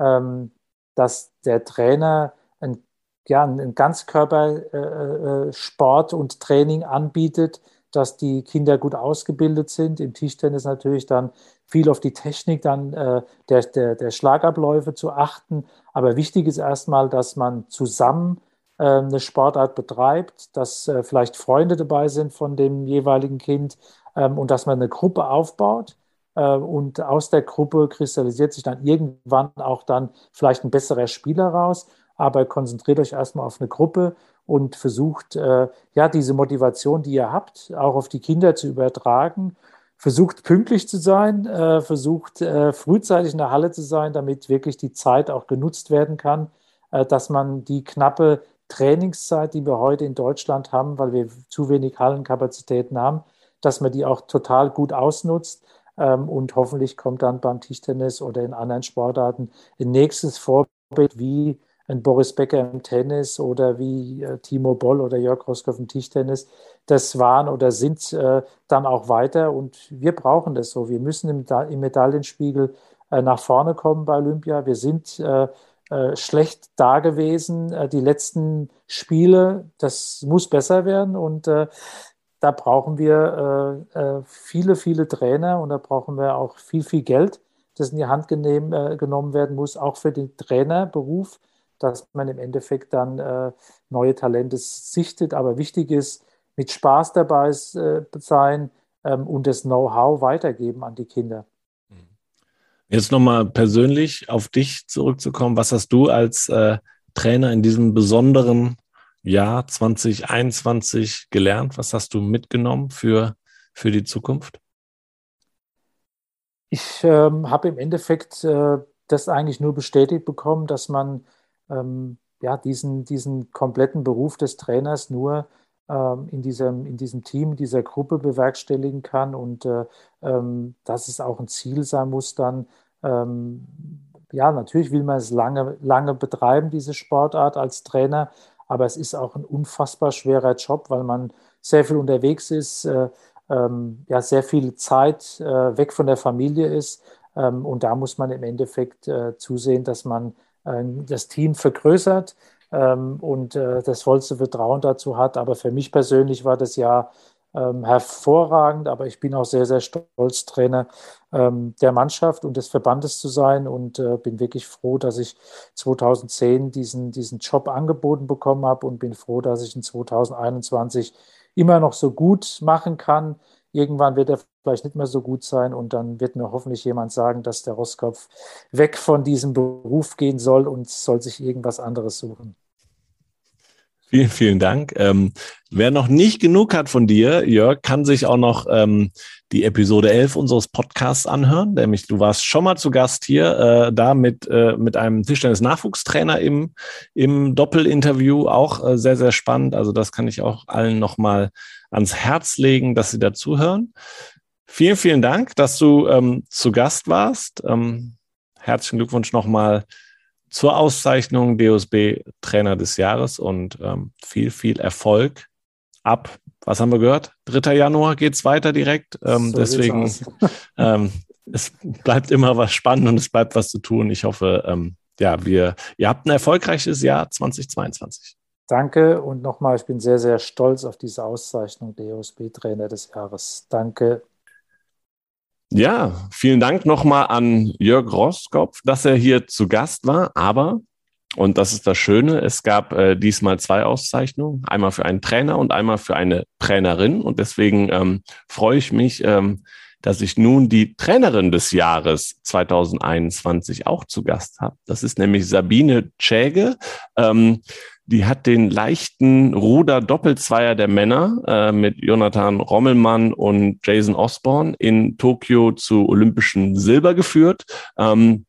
ähm, dass der Trainer ein ja, einen Ganzkörpersport äh, äh und Training anbietet, dass die Kinder gut ausgebildet sind. Im Tischtennis natürlich dann viel auf die Technik dann äh, der, der, der Schlagabläufe zu achten. Aber wichtig ist erstmal, dass man zusammen äh, eine Sportart betreibt, dass äh, vielleicht Freunde dabei sind von dem jeweiligen Kind ähm, und dass man eine Gruppe aufbaut. Äh, und aus der Gruppe kristallisiert sich dann irgendwann auch dann vielleicht ein besserer Spieler raus. Aber konzentriert euch erstmal auf eine Gruppe und versucht, äh, ja, diese Motivation, die ihr habt, auch auf die Kinder zu übertragen. Versucht pünktlich zu sein, äh, versucht frühzeitig in der Halle zu sein, damit wirklich die Zeit auch genutzt werden kann, dass man die knappe Trainingszeit, die wir heute in Deutschland haben, weil wir zu wenig Hallenkapazitäten haben, dass man die auch total gut ausnutzt ähm, und hoffentlich kommt dann beim Tischtennis oder in anderen Sportarten ein nächstes Vorbild wie ein Boris Becker im Tennis oder wie äh, Timo Boll oder Jörg Roskow im Tischtennis. Das waren oder sind äh, dann auch weiter und wir brauchen das so. Wir müssen im, im Medaillenspiegel äh, nach vorne kommen bei Olympia. Wir sind äh, äh, schlecht da gewesen. Äh, die letzten Spiele, das muss besser werden und da brauchen wir viele, viele Trainer und da brauchen wir auch viel, viel Geld, das in die Hand genehm, genommen werden muss, auch für den Trainerberuf, dass man im Endeffekt dann äh, neue Talente sichtet. Aber wichtig ist, mit Spaß dabei äh, sein ähm, und das Know-how weitergeben an die Kinder. Jetzt nochmal persönlich auf dich zurückzukommen. Was hast du als äh, Trainer in diesem besonderen Jahr 2021 gelernt? Was hast du mitgenommen für, für die Zukunft? Ich ähm, habe im Endeffekt äh, das eigentlich nur bestätigt bekommen, dass man ähm, ja, diesen, diesen kompletten Beruf des Trainers nur ähm, in, diesem, in diesem Team, dieser Gruppe bewerkstelligen kann und äh, ähm, dass es auch ein Ziel sein muss, dann ähm, ja, natürlich will man es lange, lange betreiben, diese Sportart als Trainer, aber es ist auch ein unfassbar schwerer Job, weil man sehr viel unterwegs ist, äh, ähm, ja, sehr viel Zeit äh, weg von der Familie ist. Ähm, und da muss man im Endeffekt äh, zusehen, dass man das Team vergrößert ähm, und äh, das vollste Vertrauen dazu hat. Aber für mich persönlich war das ja ähm, hervorragend, aber ich bin auch sehr, sehr stolz, Trainer ähm, der Mannschaft und des Verbandes zu sein und äh, bin wirklich froh, dass ich 2010 diesen, diesen Job angeboten bekommen habe und bin froh, dass ich in 2021 immer noch so gut machen kann. Irgendwann wird er vielleicht nicht mehr so gut sein und dann wird mir hoffentlich jemand sagen, dass der Roskopf weg von diesem Beruf gehen soll und soll sich irgendwas anderes suchen. Vielen, vielen Dank. Ähm, wer noch nicht genug hat von dir, Jörg, kann sich auch noch ähm, die Episode 11 unseres Podcasts anhören. Nämlich, du warst schon mal zu Gast hier, äh, da mit, äh, mit einem Tischtennis-Nachwuchstrainer im, im Doppelinterview. Auch äh, sehr, sehr spannend. Also das kann ich auch allen nochmal ans Herz legen, dass sie dazuhören. Vielen, vielen Dank, dass du ähm, zu Gast warst. Ähm, herzlichen Glückwunsch nochmal zur Auszeichnung DOSB Trainer des Jahres und ähm, viel, viel Erfolg ab. Was haben wir gehört? 3. Januar geht es weiter direkt. Ähm, so deswegen, <laughs> ähm, es bleibt immer was spannend und es bleibt was zu tun. Ich hoffe, ähm, ja, wir, ihr habt ein erfolgreiches Jahr 2022. Danke und nochmal, ich bin sehr, sehr stolz auf diese Auszeichnung DOSB Trainer des Jahres. Danke. Ja, vielen Dank nochmal an Jörg Roskopf, dass er hier zu Gast war. Aber, und das ist das Schöne, es gab äh, diesmal zwei Auszeichnungen, einmal für einen Trainer und einmal für eine Trainerin. Und deswegen ähm, freue ich mich, ähm, dass ich nun die Trainerin des Jahres 2021 auch zu Gast habe. Das ist nämlich Sabine Tschäge. Ähm, die hat den leichten Ruder-Doppelzweier der Männer äh, mit Jonathan Rommelmann und Jason Osborne in Tokio zu olympischen Silber geführt. Ähm,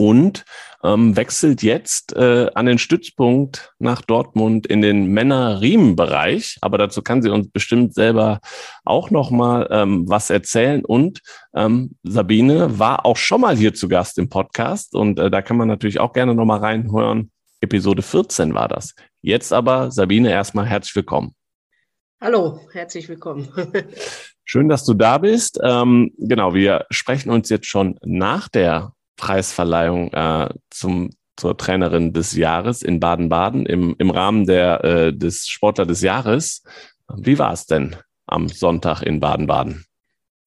und ähm, wechselt jetzt äh, an den Stützpunkt nach Dortmund in den Männer-Riemen-Bereich. Aber dazu kann sie uns bestimmt selber auch noch mal ähm, was erzählen. Und ähm, Sabine war auch schon mal hier zu Gast im Podcast und äh, da kann man natürlich auch gerne noch mal reinhören, Episode 14 war das. Jetzt aber, Sabine, erstmal herzlich willkommen. Hallo, herzlich willkommen. <laughs> Schön, dass du da bist. Ähm, genau, wir sprechen uns jetzt schon nach der Preisverleihung äh, zum, zur Trainerin des Jahres in Baden-Baden im, im Rahmen der, äh, des Sportler des Jahres. Wie war es denn am Sonntag in Baden-Baden?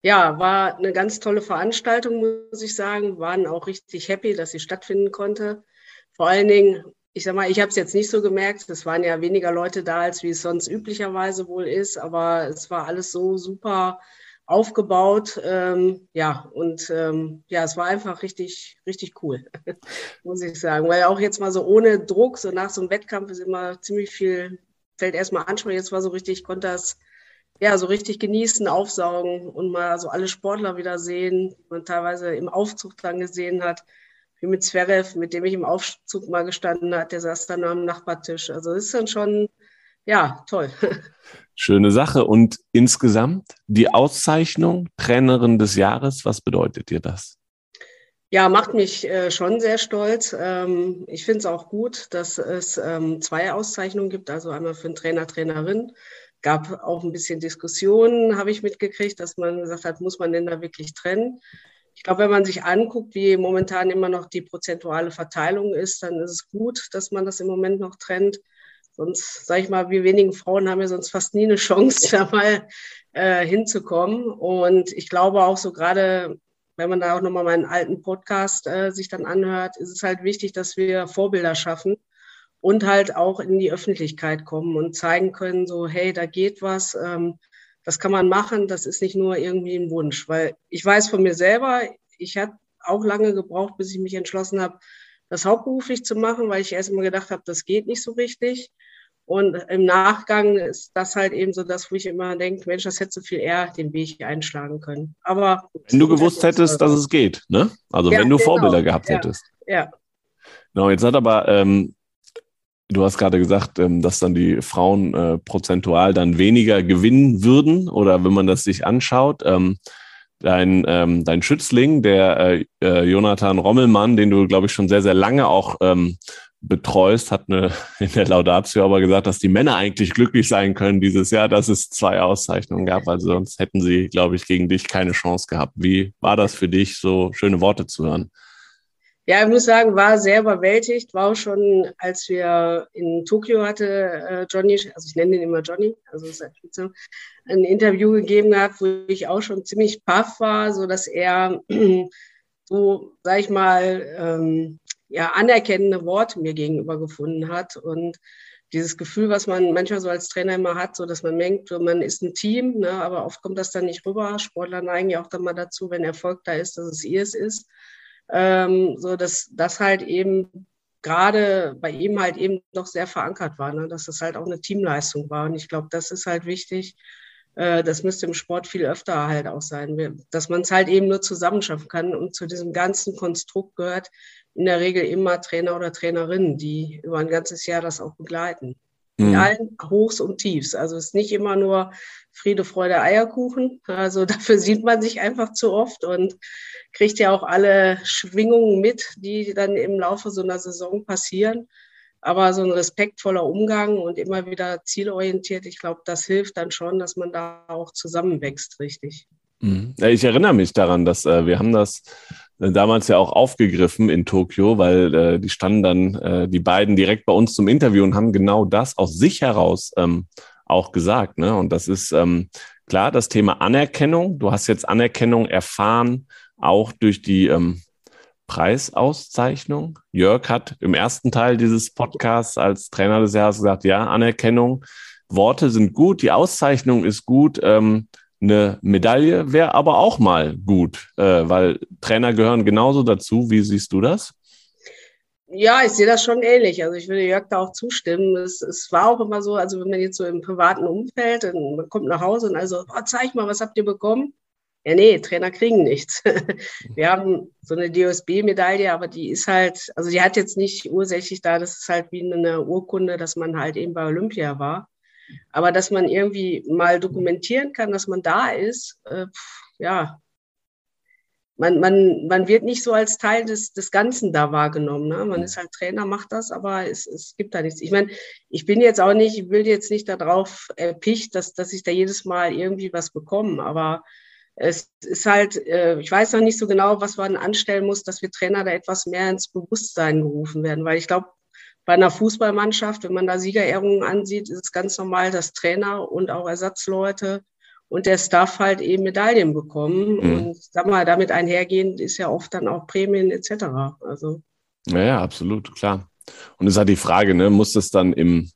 Ja, war eine ganz tolle Veranstaltung, muss ich sagen. Waren auch richtig happy, dass sie stattfinden konnte. Vor allen Dingen ich sag mal, ich habe es jetzt nicht so gemerkt. Es waren ja weniger Leute da, als wie es sonst üblicherweise wohl ist, aber es war alles so super aufgebaut. Ähm, ja, und ähm, ja, es war einfach richtig, richtig cool, <laughs> muss ich sagen. Weil auch jetzt mal so ohne Druck, so nach so einem Wettkampf ist immer ziemlich viel, fällt erstmal ansprechen. Jetzt war so richtig, ich konnte das ja so richtig genießen, aufsaugen und mal so alle Sportler wieder sehen, die man teilweise im Aufzug dann gesehen hat. Wie mit Zverev, mit dem ich im Aufzug mal gestanden hat, der saß dann am Nachbartisch. Also das ist dann schon, ja, toll. <laughs> Schöne Sache. Und insgesamt die Auszeichnung Trainerin des Jahres, was bedeutet dir das? Ja, macht mich äh, schon sehr stolz. Ähm, ich finde es auch gut, dass es ähm, zwei Auszeichnungen gibt, also einmal für einen Trainer, Trainerin. Gab auch ein bisschen Diskussionen, habe ich mitgekriegt, dass man gesagt hat, muss man denn da wirklich trennen? Ich glaube, wenn man sich anguckt, wie momentan immer noch die prozentuale Verteilung ist, dann ist es gut, dass man das im Moment noch trennt. Sonst, sage ich mal, wir wenigen Frauen haben ja sonst fast nie eine Chance, da mal äh, hinzukommen. Und ich glaube auch so gerade, wenn man da auch nochmal meinen alten Podcast äh, sich dann anhört, ist es halt wichtig, dass wir Vorbilder schaffen und halt auch in die Öffentlichkeit kommen und zeigen können, so, hey, da geht was, ähm, das kann man machen, das ist nicht nur irgendwie ein Wunsch. Weil ich weiß von mir selber, ich habe auch lange gebraucht, bis ich mich entschlossen habe, das hauptberuflich zu machen, weil ich erst immer gedacht habe, das geht nicht so richtig. Und im Nachgang ist das halt eben so das, wo ich immer denke, Mensch, das hätte so viel eher den Weg einschlagen können. Aber wenn du gewusst hättest, dass es geht, ne? Also ja, wenn du genau. Vorbilder gehabt ja. hättest. Ja. Genau, jetzt hat aber, ähm, du hast gerade gesagt, ähm, dass dann die Frauen äh, prozentual dann weniger gewinnen würden oder wenn man das sich anschaut. Ähm, dein, ähm, dein Schützling, der äh, äh Jonathan Rommelmann, den du, glaube ich, schon sehr, sehr lange auch betreust, hat eine, <laughs> in der Laudatio aber gesagt, dass die Männer eigentlich glücklich sein können dieses Jahr, dass es zwei Auszeichnungen gab. Also sonst hätten sie, glaube ich, gegen dich keine Chance gehabt. Wie war das für dich, so schöne Worte zu hören? Ja, ich muss sagen, war sehr überwältigt. War auch schon, als wir in Tokio hatte, äh, Johnny, also ich nenne ihn immer Johnny, also ist so, ein Interview gegeben gehabt, wo ich auch schon ziemlich paff war, so dass er <clears throat> so, sag ich mal, ähm, ja, anerkennende Worte mir gegenüber gefunden hat und dieses Gefühl, was man manchmal so als Trainer immer hat, so dass man denkt, man ist ein Team, ne, aber oft kommt das dann nicht rüber. Sportler neigen ja auch dann mal dazu, wenn Erfolg da ist, dass es ihr es ist. Ähm, so dass das halt eben gerade bei ihm halt eben doch sehr verankert war, ne, dass das halt auch eine Teamleistung war. Und ich glaube, das ist halt wichtig. Äh, das müsste im Sport viel öfter halt auch sein, dass man es halt eben nur zusammenschaffen kann. Und zu diesem ganzen Konstrukt gehört, in der Regel immer Trainer oder Trainerinnen, die über ein ganzes Jahr das auch begleiten. Mhm. In allen Hochs und Tiefs. Also es ist nicht immer nur Friede, Freude, Eierkuchen. Also <laughs> dafür sieht man sich einfach zu oft und kriegt ja auch alle Schwingungen mit, die dann im Laufe so einer Saison passieren. Aber so ein respektvoller Umgang und immer wieder zielorientiert, ich glaube, das hilft dann schon, dass man da auch zusammenwächst, richtig. Mhm. Ich erinnere mich daran, dass äh, wir haben das damals ja auch aufgegriffen in Tokio, weil äh, die standen dann äh, die beiden direkt bei uns zum Interview und haben genau das aus sich heraus ähm, auch gesagt. Ne? Und das ist ähm, klar das Thema Anerkennung. Du hast jetzt Anerkennung erfahren, auch durch die ähm, Preisauszeichnung. Jörg hat im ersten Teil dieses Podcasts als Trainer des Jahres gesagt, ja, Anerkennung, Worte sind gut, die Auszeichnung ist gut. Ähm, eine Medaille wäre aber auch mal gut, äh, weil Trainer gehören genauso dazu. Wie siehst du das? Ja, ich sehe das schon ähnlich. Also ich würde Jörg da auch zustimmen. Es, es war auch immer so, also wenn man jetzt so im privaten Umfeld, und man kommt nach Hause und also, oh, zeig mal, was habt ihr bekommen? Ja, nee, Trainer kriegen nichts. <laughs> Wir haben so eine DOSB-Medaille, aber die ist halt, also die hat jetzt nicht ursächlich da, das ist halt wie eine Urkunde, dass man halt eben bei Olympia war. Aber dass man irgendwie mal dokumentieren kann, dass man da ist, äh, ja, man, man, man wird nicht so als Teil des, des Ganzen da wahrgenommen. Ne? Man ist halt Trainer, macht das, aber es, es gibt da nichts. Ich meine, ich bin jetzt auch nicht, ich will jetzt nicht darauf erpicht, dass, dass ich da jedes Mal irgendwie was bekomme, aber es ist halt, äh, ich weiß noch nicht so genau, was man anstellen muss, dass wir Trainer da etwas mehr ins Bewusstsein gerufen werden, weil ich glaube, bei einer Fußballmannschaft, wenn man da Siegerehrungen ansieht, ist es ganz normal, dass Trainer und auch Ersatzleute und der Staff halt eben Medaillen bekommen. Mhm. Und sag mal, damit einhergehend ist ja oft dann auch Prämien etc. Also. Ja, ja, absolut, klar. Und es ist halt die Frage, ne, muss das dann im,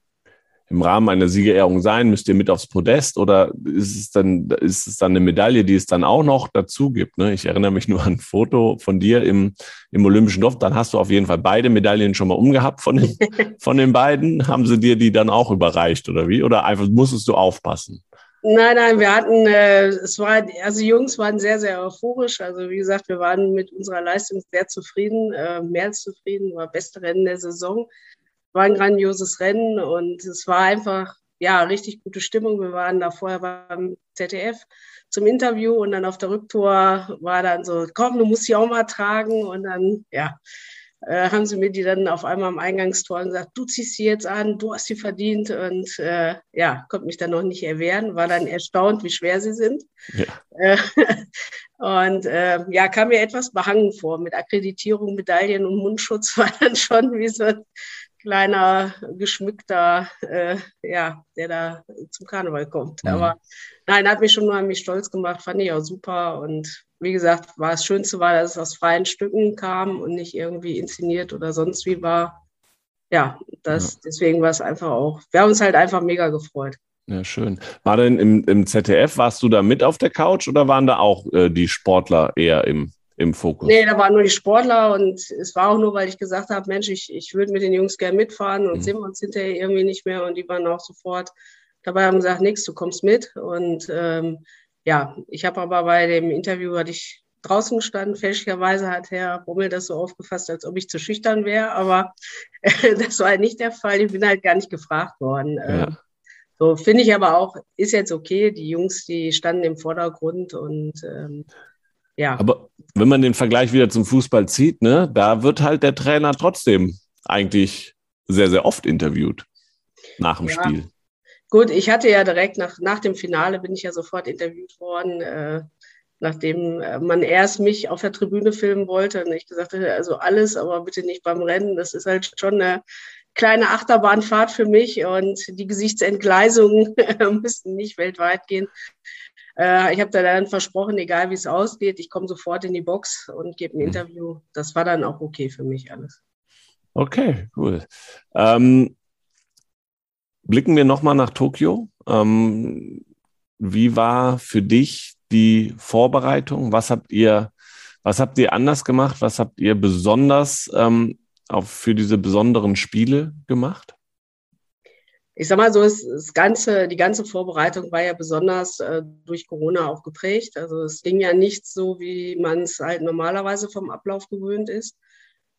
im Rahmen einer Siegerehrung sein? Müsst ihr mit aufs Podest oder ist es dann, ist es dann eine Medaille, die es dann auch noch dazu gibt? Ne? Ich erinnere mich nur an ein Foto von dir im, im Olympischen Dorf. Dann hast du auf jeden Fall beide Medaillen schon mal umgehabt von den, <laughs> von den beiden. Haben sie dir die dann auch überreicht oder wie? Oder einfach musstest du aufpassen? Nein, nein, wir hatten, äh, es war, also die Jungs waren sehr, sehr euphorisch. Also wie gesagt, wir waren mit unserer Leistung sehr zufrieden, äh, mehr als zufrieden, war beste Rennen der Saison war ein grandioses Rennen und es war einfach, ja, richtig gute Stimmung. Wir waren da vorher beim ZDF zum Interview und dann auf der Rücktour war dann so, komm, du musst sie auch mal tragen und dann, ja, äh, haben sie mir die dann auf einmal am Eingangstor gesagt, du ziehst sie jetzt an, du hast sie verdient und äh, ja, konnte mich dann noch nicht erwehren, war dann erstaunt, wie schwer sie sind. Ja. Äh, <laughs> und äh, ja, kam mir etwas behangen vor mit Akkreditierung, Medaillen und Mundschutz <laughs> war dann schon wie so kleiner, geschmückter, äh, ja, der da zum Karneval kommt. Mhm. Aber nein, hat mich schon unheimlich stolz gemacht, fand ich auch super. Und wie gesagt, war das Schönste war, dass es aus freien Stücken kam und nicht irgendwie inszeniert oder sonst wie war. Ja, das, ja. deswegen war es einfach auch, wir haben uns halt einfach mega gefreut. Ja, schön. War denn im, im ZDF, warst du da mit auf der Couch oder waren da auch äh, die Sportler eher im im Fokus? Nee, da waren nur die Sportler und es war auch nur, weil ich gesagt habe, Mensch, ich, ich würde mit den Jungs gerne mitfahren und mhm. sehen wir uns hinterher irgendwie nicht mehr und die waren auch sofort dabei, haben gesagt, nix, du kommst mit und ähm, ja, ich habe aber bei dem Interview, hatte ich draußen gestanden, fälschlicherweise hat Herr Brummel das so aufgefasst, als ob ich zu schüchtern wäre, aber äh, <laughs> das war halt nicht der Fall, ich bin halt gar nicht gefragt worden. Ja. Ähm, so finde ich aber auch, ist jetzt okay, die Jungs, die standen im Vordergrund und ähm, ja. Aber wenn man den Vergleich wieder zum Fußball zieht, ne, da wird halt der Trainer trotzdem eigentlich sehr, sehr oft interviewt nach dem ja. Spiel. Gut, ich hatte ja direkt nach, nach dem Finale bin ich ja sofort interviewt worden, äh, nachdem äh, man erst mich auf der Tribüne filmen wollte und ich gesagt hatte, also alles, aber bitte nicht beim Rennen. Das ist halt schon eine kleine Achterbahnfahrt für mich und die Gesichtsentgleisungen <laughs> müssten nicht weltweit gehen. Äh, ich habe da dann versprochen, egal wie es ausgeht, ich komme sofort in die Box und gebe ein mhm. Interview. Das war dann auch okay für mich alles. Okay, cool. Ähm, blicken wir nochmal nach Tokio. Ähm, wie war für dich die Vorbereitung? Was habt ihr, was habt ihr anders gemacht? Was habt ihr besonders ähm, auch für diese besonderen Spiele gemacht? Ich sag mal so, es, das ganze, die ganze Vorbereitung war ja besonders äh, durch Corona auch geprägt. Also es ging ja nicht so, wie man es halt normalerweise vom Ablauf gewöhnt ist.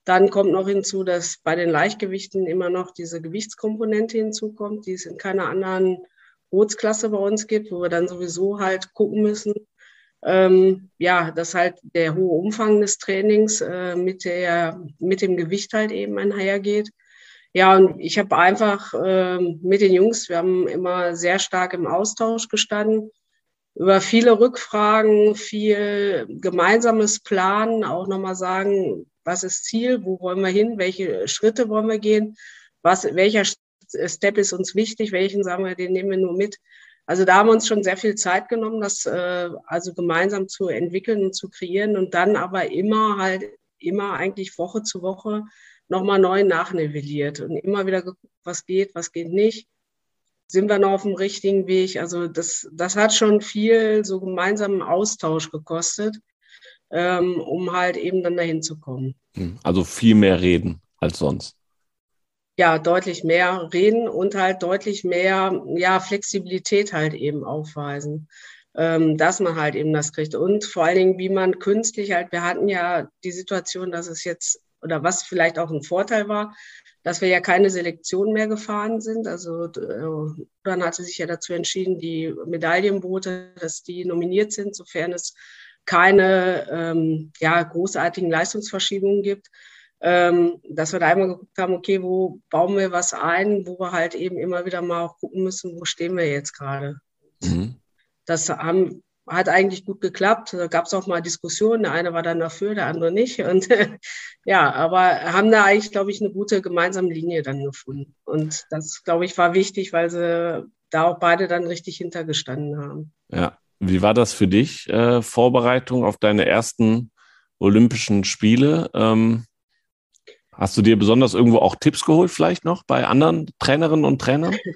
Dann kommt noch hinzu, dass bei den Leichtgewichten immer noch diese Gewichtskomponente hinzukommt, die es in keiner anderen Bootsklasse bei uns gibt, wo wir dann sowieso halt gucken müssen, ähm, ja, dass halt der hohe Umfang des Trainings äh, mit, der, mit dem Gewicht halt eben einhergeht. Ja, und ich habe einfach äh, mit den Jungs, wir haben immer sehr stark im Austausch gestanden, über viele Rückfragen, viel gemeinsames Planen, auch nochmal sagen, was ist Ziel, wo wollen wir hin, welche Schritte wollen wir gehen, was, welcher Step ist uns wichtig, welchen sagen wir, den nehmen wir nur mit. Also da haben wir uns schon sehr viel Zeit genommen, das äh, also gemeinsam zu entwickeln und zu kreieren und dann aber immer halt, immer eigentlich Woche zu Woche nochmal neu nachnivelliert und immer wieder geguckt, was geht, was geht nicht. Sind wir noch auf dem richtigen Weg? Also das, das hat schon viel so gemeinsamen Austausch gekostet, ähm, um halt eben dann dahin zu kommen. Hm, also viel mehr reden als sonst. Ja, deutlich mehr reden und halt deutlich mehr ja, Flexibilität halt eben aufweisen ähm, dass man halt eben das kriegt. Und vor allen Dingen, wie man künstlich halt, wir hatten ja die Situation, dass es jetzt oder was vielleicht auch ein Vorteil war, dass wir ja keine Selektion mehr gefahren sind. Also äh, dann hatte sich ja dazu entschieden, die Medaillenboote, dass die nominiert sind, sofern es keine ähm, ja, großartigen Leistungsverschiebungen gibt. Ähm, dass wir da einmal geguckt haben, okay, wo bauen wir was ein, wo wir halt eben immer wieder mal auch gucken müssen, wo stehen wir jetzt gerade. Mhm. Das haben, hat eigentlich gut geklappt. Da gab es auch mal Diskussionen. Der eine war dann dafür, der andere nicht. Und <laughs> ja, aber haben da eigentlich, glaube ich, eine gute gemeinsame Linie dann gefunden. Und das, glaube ich, war wichtig, weil sie da auch beide dann richtig hintergestanden haben. Ja. Wie war das für dich, äh, Vorbereitung auf deine ersten Olympischen Spiele? Ähm, hast du dir besonders irgendwo auch Tipps geholt, vielleicht noch bei anderen Trainerinnen und Trainern? <laughs>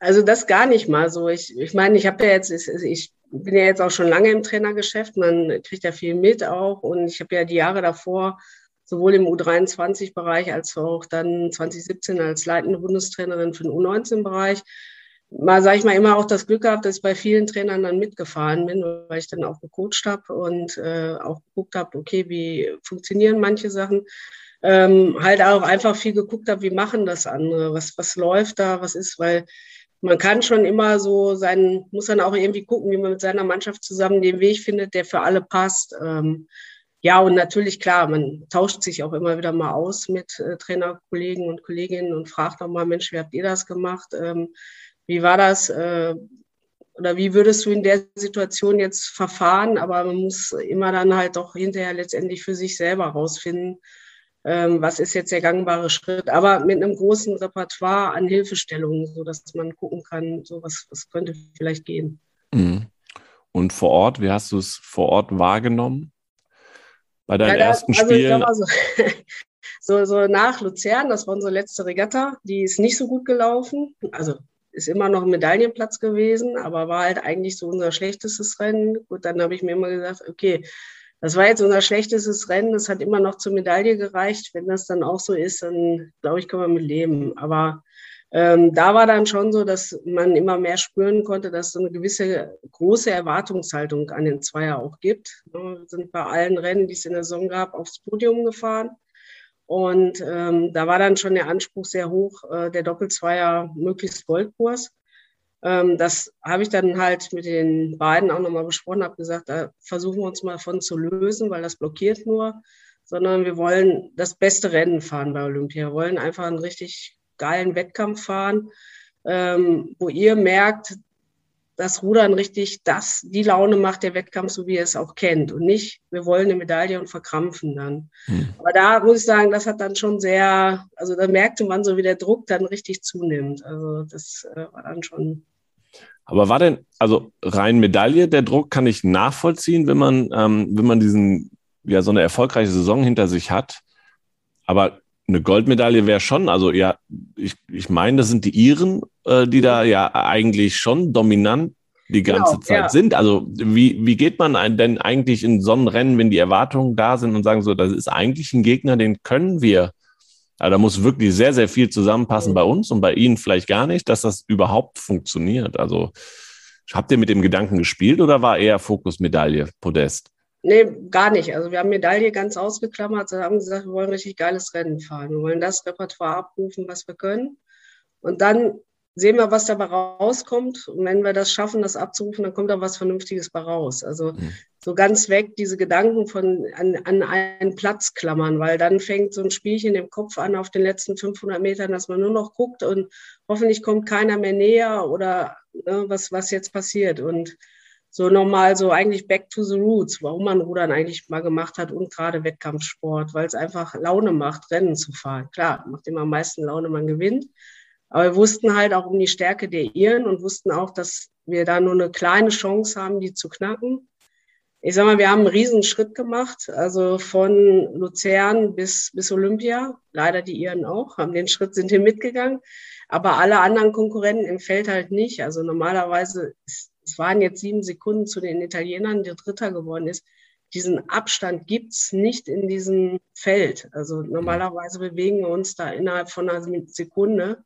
Also das gar nicht mal so. Ich, ich meine, ich habe ja jetzt, ich bin ja jetzt auch schon lange im Trainergeschäft. Man kriegt ja viel mit auch. Und ich habe ja die Jahre davor sowohl im U23-Bereich als auch dann 2017 als leitende Bundestrainerin für den U19-Bereich mal, sage ich mal, immer auch das Glück gehabt, dass ich bei vielen Trainern dann mitgefahren bin, weil ich dann auch gecoacht habe und äh, auch geguckt habe, okay, wie funktionieren manche Sachen. Ähm, halt auch einfach viel geguckt habe, wie machen das andere, was, was läuft da, was ist, weil man kann schon immer so sein, muss dann auch irgendwie gucken, wie man mit seiner Mannschaft zusammen den Weg findet, der für alle passt. Ähm, ja, und natürlich, klar, man tauscht sich auch immer wieder mal aus mit äh, Trainerkollegen und Kolleginnen und fragt auch mal, Mensch, wie habt ihr das gemacht? Ähm, wie war das? Äh, oder wie würdest du in der Situation jetzt verfahren? Aber man muss immer dann halt doch hinterher letztendlich für sich selber rausfinden, was ist jetzt der gangbare Schritt, aber mit einem großen Repertoire an Hilfestellungen, sodass man gucken kann, so was, was könnte vielleicht gehen. Mhm. Und vor Ort, wie hast du es vor Ort wahrgenommen? Bei deinen ja, ersten also Spielen? So, <laughs> so, so, nach Luzern, das war unsere letzte Regatta, die ist nicht so gut gelaufen. Also ist immer noch ein Medaillenplatz gewesen, aber war halt eigentlich so unser schlechtestes Rennen. Gut, dann habe ich mir immer gesagt, okay, das war jetzt unser schlechtestes Rennen, das hat immer noch zur Medaille gereicht. Wenn das dann auch so ist, dann glaube ich, können wir mit leben. Aber ähm, da war dann schon so, dass man immer mehr spüren konnte, dass es so eine gewisse große Erwartungshaltung an den Zweier auch gibt. Wir sind bei allen Rennen, die es in der Saison gab, aufs Podium gefahren. Und ähm, da war dann schon der Anspruch sehr hoch, äh, der Doppelzweier möglichst Goldkurs. Ähm, das habe ich dann halt mit den beiden auch nochmal besprochen, habe gesagt, da versuchen wir uns mal davon zu lösen, weil das blockiert nur, sondern wir wollen das beste Rennen fahren bei Olympia. Wir wollen einfach einen richtig geilen Wettkampf fahren, ähm, wo ihr merkt, dass Rudern richtig das, die Laune macht, der Wettkampf, so wie er es auch kennt. Und nicht, wir wollen eine Medaille und verkrampfen dann. Hm. Aber da muss ich sagen, das hat dann schon sehr, also da merkte man so, wie der Druck dann richtig zunimmt. Also das äh, war dann schon aber war denn, also rein Medaille, der Druck kann ich nachvollziehen, wenn man, ähm, wenn man diesen, ja, so eine erfolgreiche Saison hinter sich hat. Aber eine Goldmedaille wäre schon, also ja, ich, ich meine, das sind die Iren, äh, die da ja eigentlich schon dominant die ganze genau, Zeit ja. sind. Also wie, wie geht man denn eigentlich in so ein Rennen, wenn die Erwartungen da sind und sagen so, das ist eigentlich ein Gegner, den können wir also da muss wirklich sehr, sehr viel zusammenpassen mhm. bei uns und bei Ihnen vielleicht gar nicht, dass das überhaupt funktioniert. Also habt ihr mit dem Gedanken gespielt oder war eher Fokus Medaille, Podest? Nee, gar nicht. Also wir haben Medaille ganz ausgeklammert. Wir haben gesagt, wir wollen richtig geiles Rennen fahren. Wir wollen das Repertoire abrufen, was wir können. Und dann sehen wir, was dabei rauskommt. Und wenn wir das schaffen, das abzurufen, dann kommt da was Vernünftiges bei raus. Also mhm. So ganz weg diese Gedanken von an, an einen Platz klammern, weil dann fängt so ein Spielchen im Kopf an auf den letzten 500 Metern, dass man nur noch guckt und hoffentlich kommt keiner mehr näher oder ne, was, was jetzt passiert. Und so nochmal so eigentlich back to the roots, warum man Rudern eigentlich mal gemacht hat und gerade Wettkampfsport, weil es einfach Laune macht, Rennen zu fahren. Klar, macht immer am meisten Laune, man gewinnt. Aber wir wussten halt auch um die Stärke der Iren und wussten auch, dass wir da nur eine kleine Chance haben, die zu knacken. Ich sag mal, wir haben einen riesen Schritt gemacht, also von Luzern bis, bis Olympia. Leider die Iren auch, haben den Schritt, sind hier mitgegangen. Aber alle anderen Konkurrenten im Feld halt nicht. Also normalerweise, es waren jetzt sieben Sekunden zu den Italienern, der Dritter geworden ist. Diesen Abstand gibt's nicht in diesem Feld. Also normalerweise bewegen wir uns da innerhalb von einer Sekunde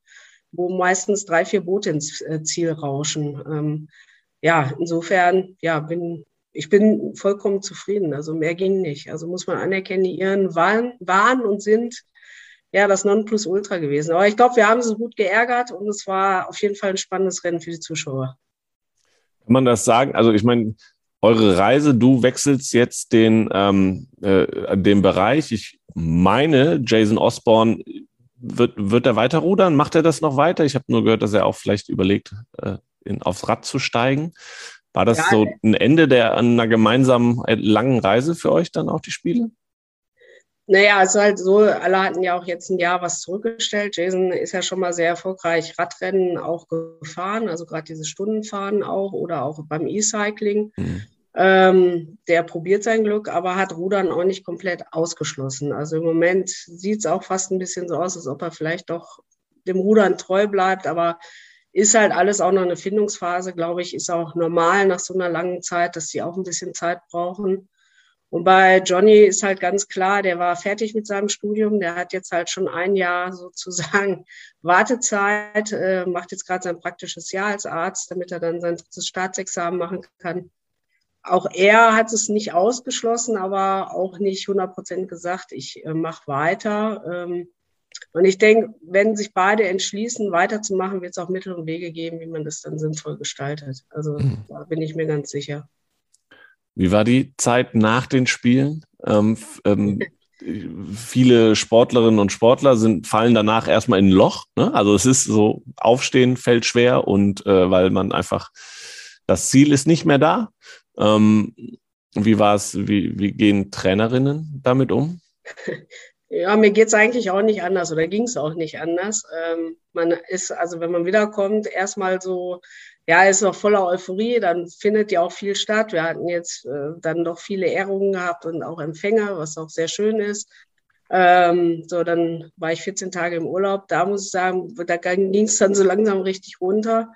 wo meistens drei, vier Boote ins äh, Ziel rauschen. Ähm, ja, insofern, ja, bin, ich bin vollkommen zufrieden. Also mehr ging nicht. Also muss man anerkennen, die Iren waren, waren und sind ja das Nonplusultra gewesen. Aber ich glaube, wir haben sie gut geärgert und es war auf jeden Fall ein spannendes Rennen für die Zuschauer. Kann man das sagen? Also ich meine, eure Reise, du wechselst jetzt den, ähm, äh, den Bereich. Ich meine, Jason Osborne wird, wird er weiter rudern? Macht er das noch weiter? Ich habe nur gehört, dass er auch vielleicht überlegt, äh, in, aufs Rad zu steigen. War das ja, so ein Ende der einer gemeinsamen äh, langen Reise für euch dann auch die Spiele? Naja, es ist halt so, alle hatten ja auch jetzt ein Jahr was zurückgestellt. Jason ist ja schon mal sehr erfolgreich Radrennen auch gefahren, also gerade diese Stundenfahren auch oder auch beim E-Cycling. Mhm. Ähm, der probiert sein Glück, aber hat Rudern auch nicht komplett ausgeschlossen. Also im Moment sieht es auch fast ein bisschen so aus, als ob er vielleicht doch dem Rudern treu bleibt, aber ist halt alles auch noch eine Findungsphase, glaube ich, ist auch normal nach so einer langen Zeit, dass sie auch ein bisschen Zeit brauchen. Und bei Johnny ist halt ganz klar, der war fertig mit seinem Studium, der hat jetzt halt schon ein Jahr <laughs> sozusagen Wartezeit, äh, macht jetzt gerade sein praktisches Jahr als Arzt, damit er dann sein drittes Staatsexamen machen kann. Auch er hat es nicht ausgeschlossen, aber auch nicht 100 Prozent gesagt, ich äh, mache weiter. Ähm, und ich denke, wenn sich beide entschließen, weiterzumachen, wird es auch Mittel und Wege geben, wie man das dann sinnvoll gestaltet. Also mhm. da bin ich mir ganz sicher. Wie war die Zeit nach den Spielen? Ähm, ähm, <laughs> viele Sportlerinnen und Sportler sind, fallen danach erstmal in ein Loch. Ne? Also es ist so, aufstehen fällt schwer und äh, weil man einfach, das Ziel ist nicht mehr da. Ähm, wie war es, wie, wie gehen Trainerinnen damit um? <laughs> Ja, mir geht's eigentlich auch nicht anders oder ging's auch nicht anders. Ähm, man ist, also wenn man wiederkommt, erstmal so, ja, ist noch voller Euphorie, dann findet ja auch viel statt. Wir hatten jetzt äh, dann doch viele Ehrungen gehabt und auch Empfänger, was auch sehr schön ist. Ähm, so, dann war ich 14 Tage im Urlaub. Da muss ich sagen, da ging's dann so langsam richtig runter.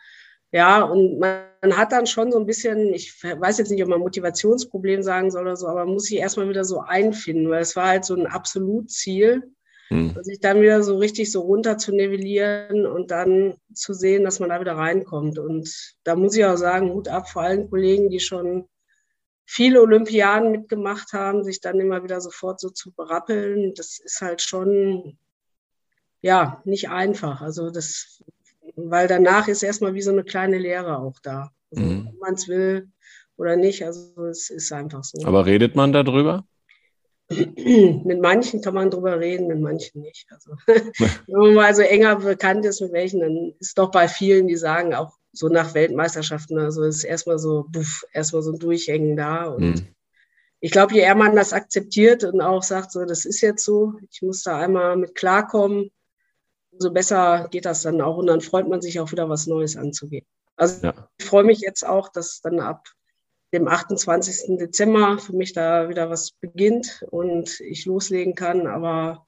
Ja, und man hat dann schon so ein bisschen, ich weiß jetzt nicht, ob man Motivationsproblem sagen soll oder so, aber man muss sich erstmal wieder so einfinden, weil es war halt so ein Absolutziel. Hm. Sich dann wieder so richtig so runter zu nivellieren und dann zu sehen, dass man da wieder reinkommt. Und da muss ich auch sagen, Hut ab vor allen Kollegen, die schon viele Olympiaden mitgemacht haben, sich dann immer wieder sofort so zu berappeln. Das ist halt schon, ja, nicht einfach. Also das weil danach ist erstmal wie so eine kleine Lehre auch da. Also, mhm. Ob man es will oder nicht, also es ist einfach so. Aber redet man darüber? <clears throat> mit manchen kann man drüber reden, mit manchen nicht. Also, <laughs> wenn man mal so enger bekannt ist mit welchen, dann ist doch bei vielen, die sagen, auch so nach Weltmeisterschaften, also ist erstmal so, buff, erstmal so ein Durchhängen da. Und mhm. ich glaube, je eher man das akzeptiert und auch sagt, so, das ist jetzt so, ich muss da einmal mit klarkommen, umso besser geht das dann auch und dann freut man sich auch wieder was Neues anzugehen. Also ja. ich freue mich jetzt auch, dass dann ab dem 28. Dezember für mich da wieder was beginnt und ich loslegen kann, aber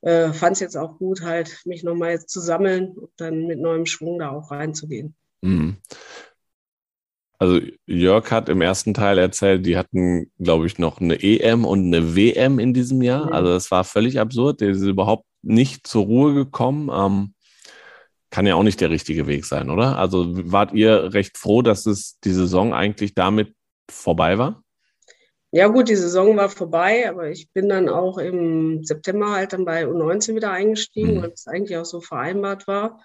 äh, fand es jetzt auch gut, halt mich nochmal jetzt zu sammeln und dann mit neuem Schwung da auch reinzugehen. Mhm. Also Jörg hat im ersten Teil erzählt, die hatten, glaube ich, noch eine EM und eine WM in diesem Jahr. Mhm. Also das war völlig absurd. Der ist überhaupt nicht zur Ruhe gekommen. Ähm, kann ja auch nicht der richtige Weg sein, oder? Also wart ihr recht froh, dass es die Saison eigentlich damit vorbei war? Ja gut, die Saison war vorbei, aber ich bin dann auch im September halt dann bei U19 wieder eingestiegen, mhm. weil es eigentlich auch so vereinbart war.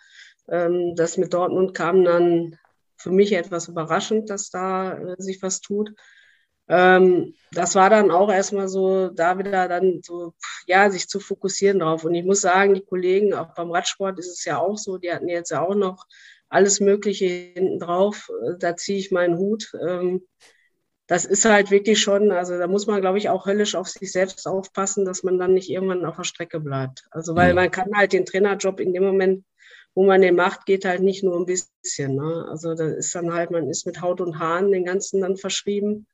Ähm, das mit Dortmund kam dann für mich etwas überraschend, dass da äh, sich was tut. Ähm, das war dann auch erstmal so, da wieder dann so, ja, sich zu fokussieren drauf. Und ich muss sagen, die Kollegen, auch beim Radsport ist es ja auch so, die hatten jetzt ja auch noch alles Mögliche hinten drauf. Äh, da ziehe ich meinen Hut. Ähm, das ist halt wirklich schon, also da muss man, glaube ich, auch höllisch auf sich selbst aufpassen, dass man dann nicht irgendwann auf der Strecke bleibt. Also, weil man kann halt den Trainerjob in dem Moment, wo man den macht, geht halt nicht nur ein bisschen. Ne? Also da ist dann halt, man ist mit Haut und Haaren den ganzen dann verschrieben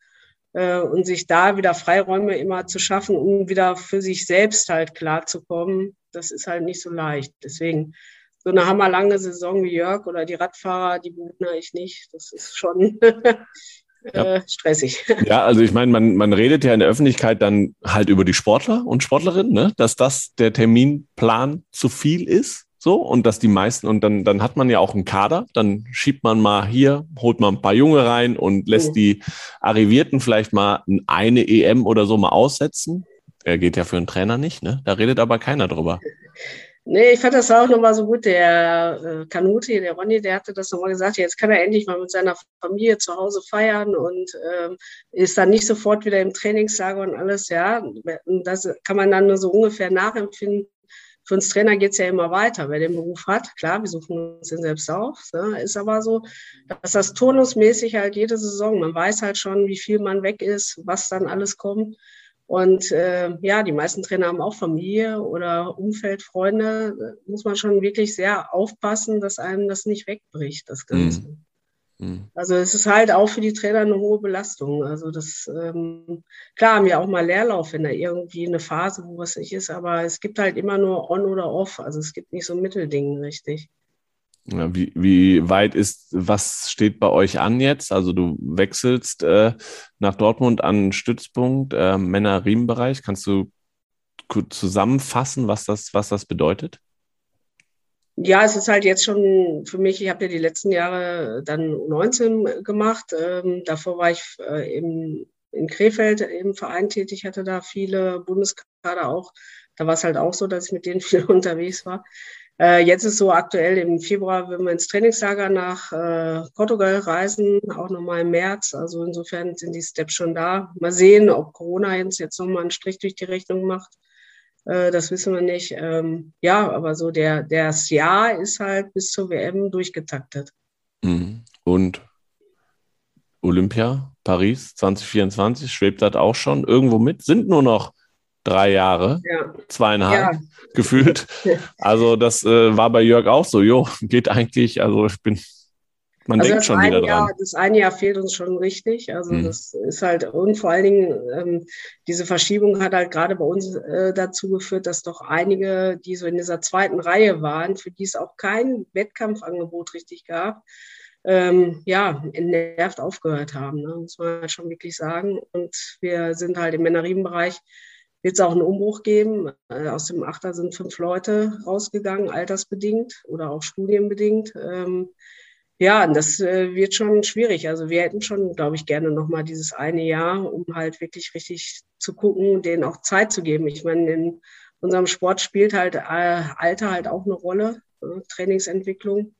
und sich da wieder Freiräume immer zu schaffen, um wieder für sich selbst halt klarzukommen, das ist halt nicht so leicht. Deswegen so eine hammerlange Saison wie Jörg oder die Radfahrer, die bewundere ich nicht. Das ist schon <laughs> ja. Äh, stressig. <laughs> Ja, also ich meine, man, man redet ja in der Öffentlichkeit dann halt über die Sportler und Sportlerinnen, ne? dass das der Terminplan zu viel ist. So, und dass die meisten, und dann, dann hat man ja auch einen Kader, dann schiebt man mal hier, holt man ein paar Junge rein und lässt mhm. die Arrivierten vielleicht mal eine EM oder so mal aussetzen. Er geht ja für einen Trainer nicht, ne? Da redet aber keiner drüber. Nee, ich fand das auch nochmal so gut. Der äh, Kanuti, der Ronny, der hatte das nochmal gesagt, jetzt kann er endlich mal mit seiner Familie zu Hause feiern und ähm, ist dann nicht sofort wieder im Trainingslager und alles, ja. Das kann man dann nur so ungefähr nachempfinden für uns Trainer geht es ja immer weiter. Wer den Beruf hat, klar, wir suchen uns den selbst auf. Ne? Ist aber so, dass das turnusmäßig halt jede Saison, man weiß halt schon, wie viel man weg ist, was dann alles kommt. Und äh, ja, die meisten Trainer haben auch Familie oder Umfeld, Freunde. Da muss man schon wirklich sehr aufpassen, dass einem das nicht wegbricht, das Ganze. Mhm. Mhm. Also es ist halt auch für die Trainer eine hohe Belastung. Also das, ähm, klar haben wir auch mal Leerlauf, wenn da irgendwie eine Phase, wo was nicht ist, aber es gibt halt immer nur on oder off. Also es gibt nicht so ein Mittelding, richtig. Ja, wie, wie weit ist, was steht bei euch an jetzt? Also du wechselst äh, nach Dortmund an Stützpunkt äh, Männer-Riemenbereich. Kannst du kurz zusammenfassen, was das, was das bedeutet? Ja, es ist halt jetzt schon für mich, ich habe ja die letzten Jahre dann 19 gemacht. Ähm, davor war ich äh, im, in Krefeld im Verein tätig, hatte da viele Bundeskader auch. Da war es halt auch so, dass ich mit denen <laughs> viel unterwegs war. Äh, jetzt ist so aktuell im Februar, wenn wir ins Trainingslager nach äh, Portugal reisen, auch nochmal im März. Also insofern sind die Steps schon da. Mal sehen, ob Corona jetzt, jetzt nochmal einen Strich durch die Rechnung macht. Äh, das wissen wir nicht. Ähm, ja, aber so der, das Jahr ist halt bis zur WM durchgetaktet. Mhm. Und Olympia, Paris 2024, schwebt das auch schon irgendwo mit? Sind nur noch drei Jahre, ja. zweieinhalb ja. gefühlt. <laughs> Also das äh, war bei Jörg auch so. Jo, geht eigentlich, also ich bin, man also denkt schon wieder Jahr, dran. Das eine Jahr fehlt uns schon richtig. Also mhm. das ist halt, und vor allen Dingen, ähm, diese Verschiebung hat halt gerade bei uns äh, dazu geführt, dass doch einige, die so in dieser zweiten Reihe waren, für die es auch kein Wettkampfangebot richtig gab, ähm, ja, entnervt aufgehört haben. Ne? Muss man halt schon wirklich sagen. Und wir sind halt im Männerriemenbereich bereich wird es auch einen Umbruch geben. Äh, aus dem Achter sind fünf Leute rausgegangen, altersbedingt oder auch studienbedingt. Ja, das äh, wird schon schwierig. Also wir hätten schon, glaube ich, gerne nochmal dieses eine Jahr, um halt wirklich richtig zu gucken, denen auch Zeit zu geben. Ich meine, in unserem Sport spielt halt äh, Alter halt auch eine Rolle, äh, Trainingsentwicklung.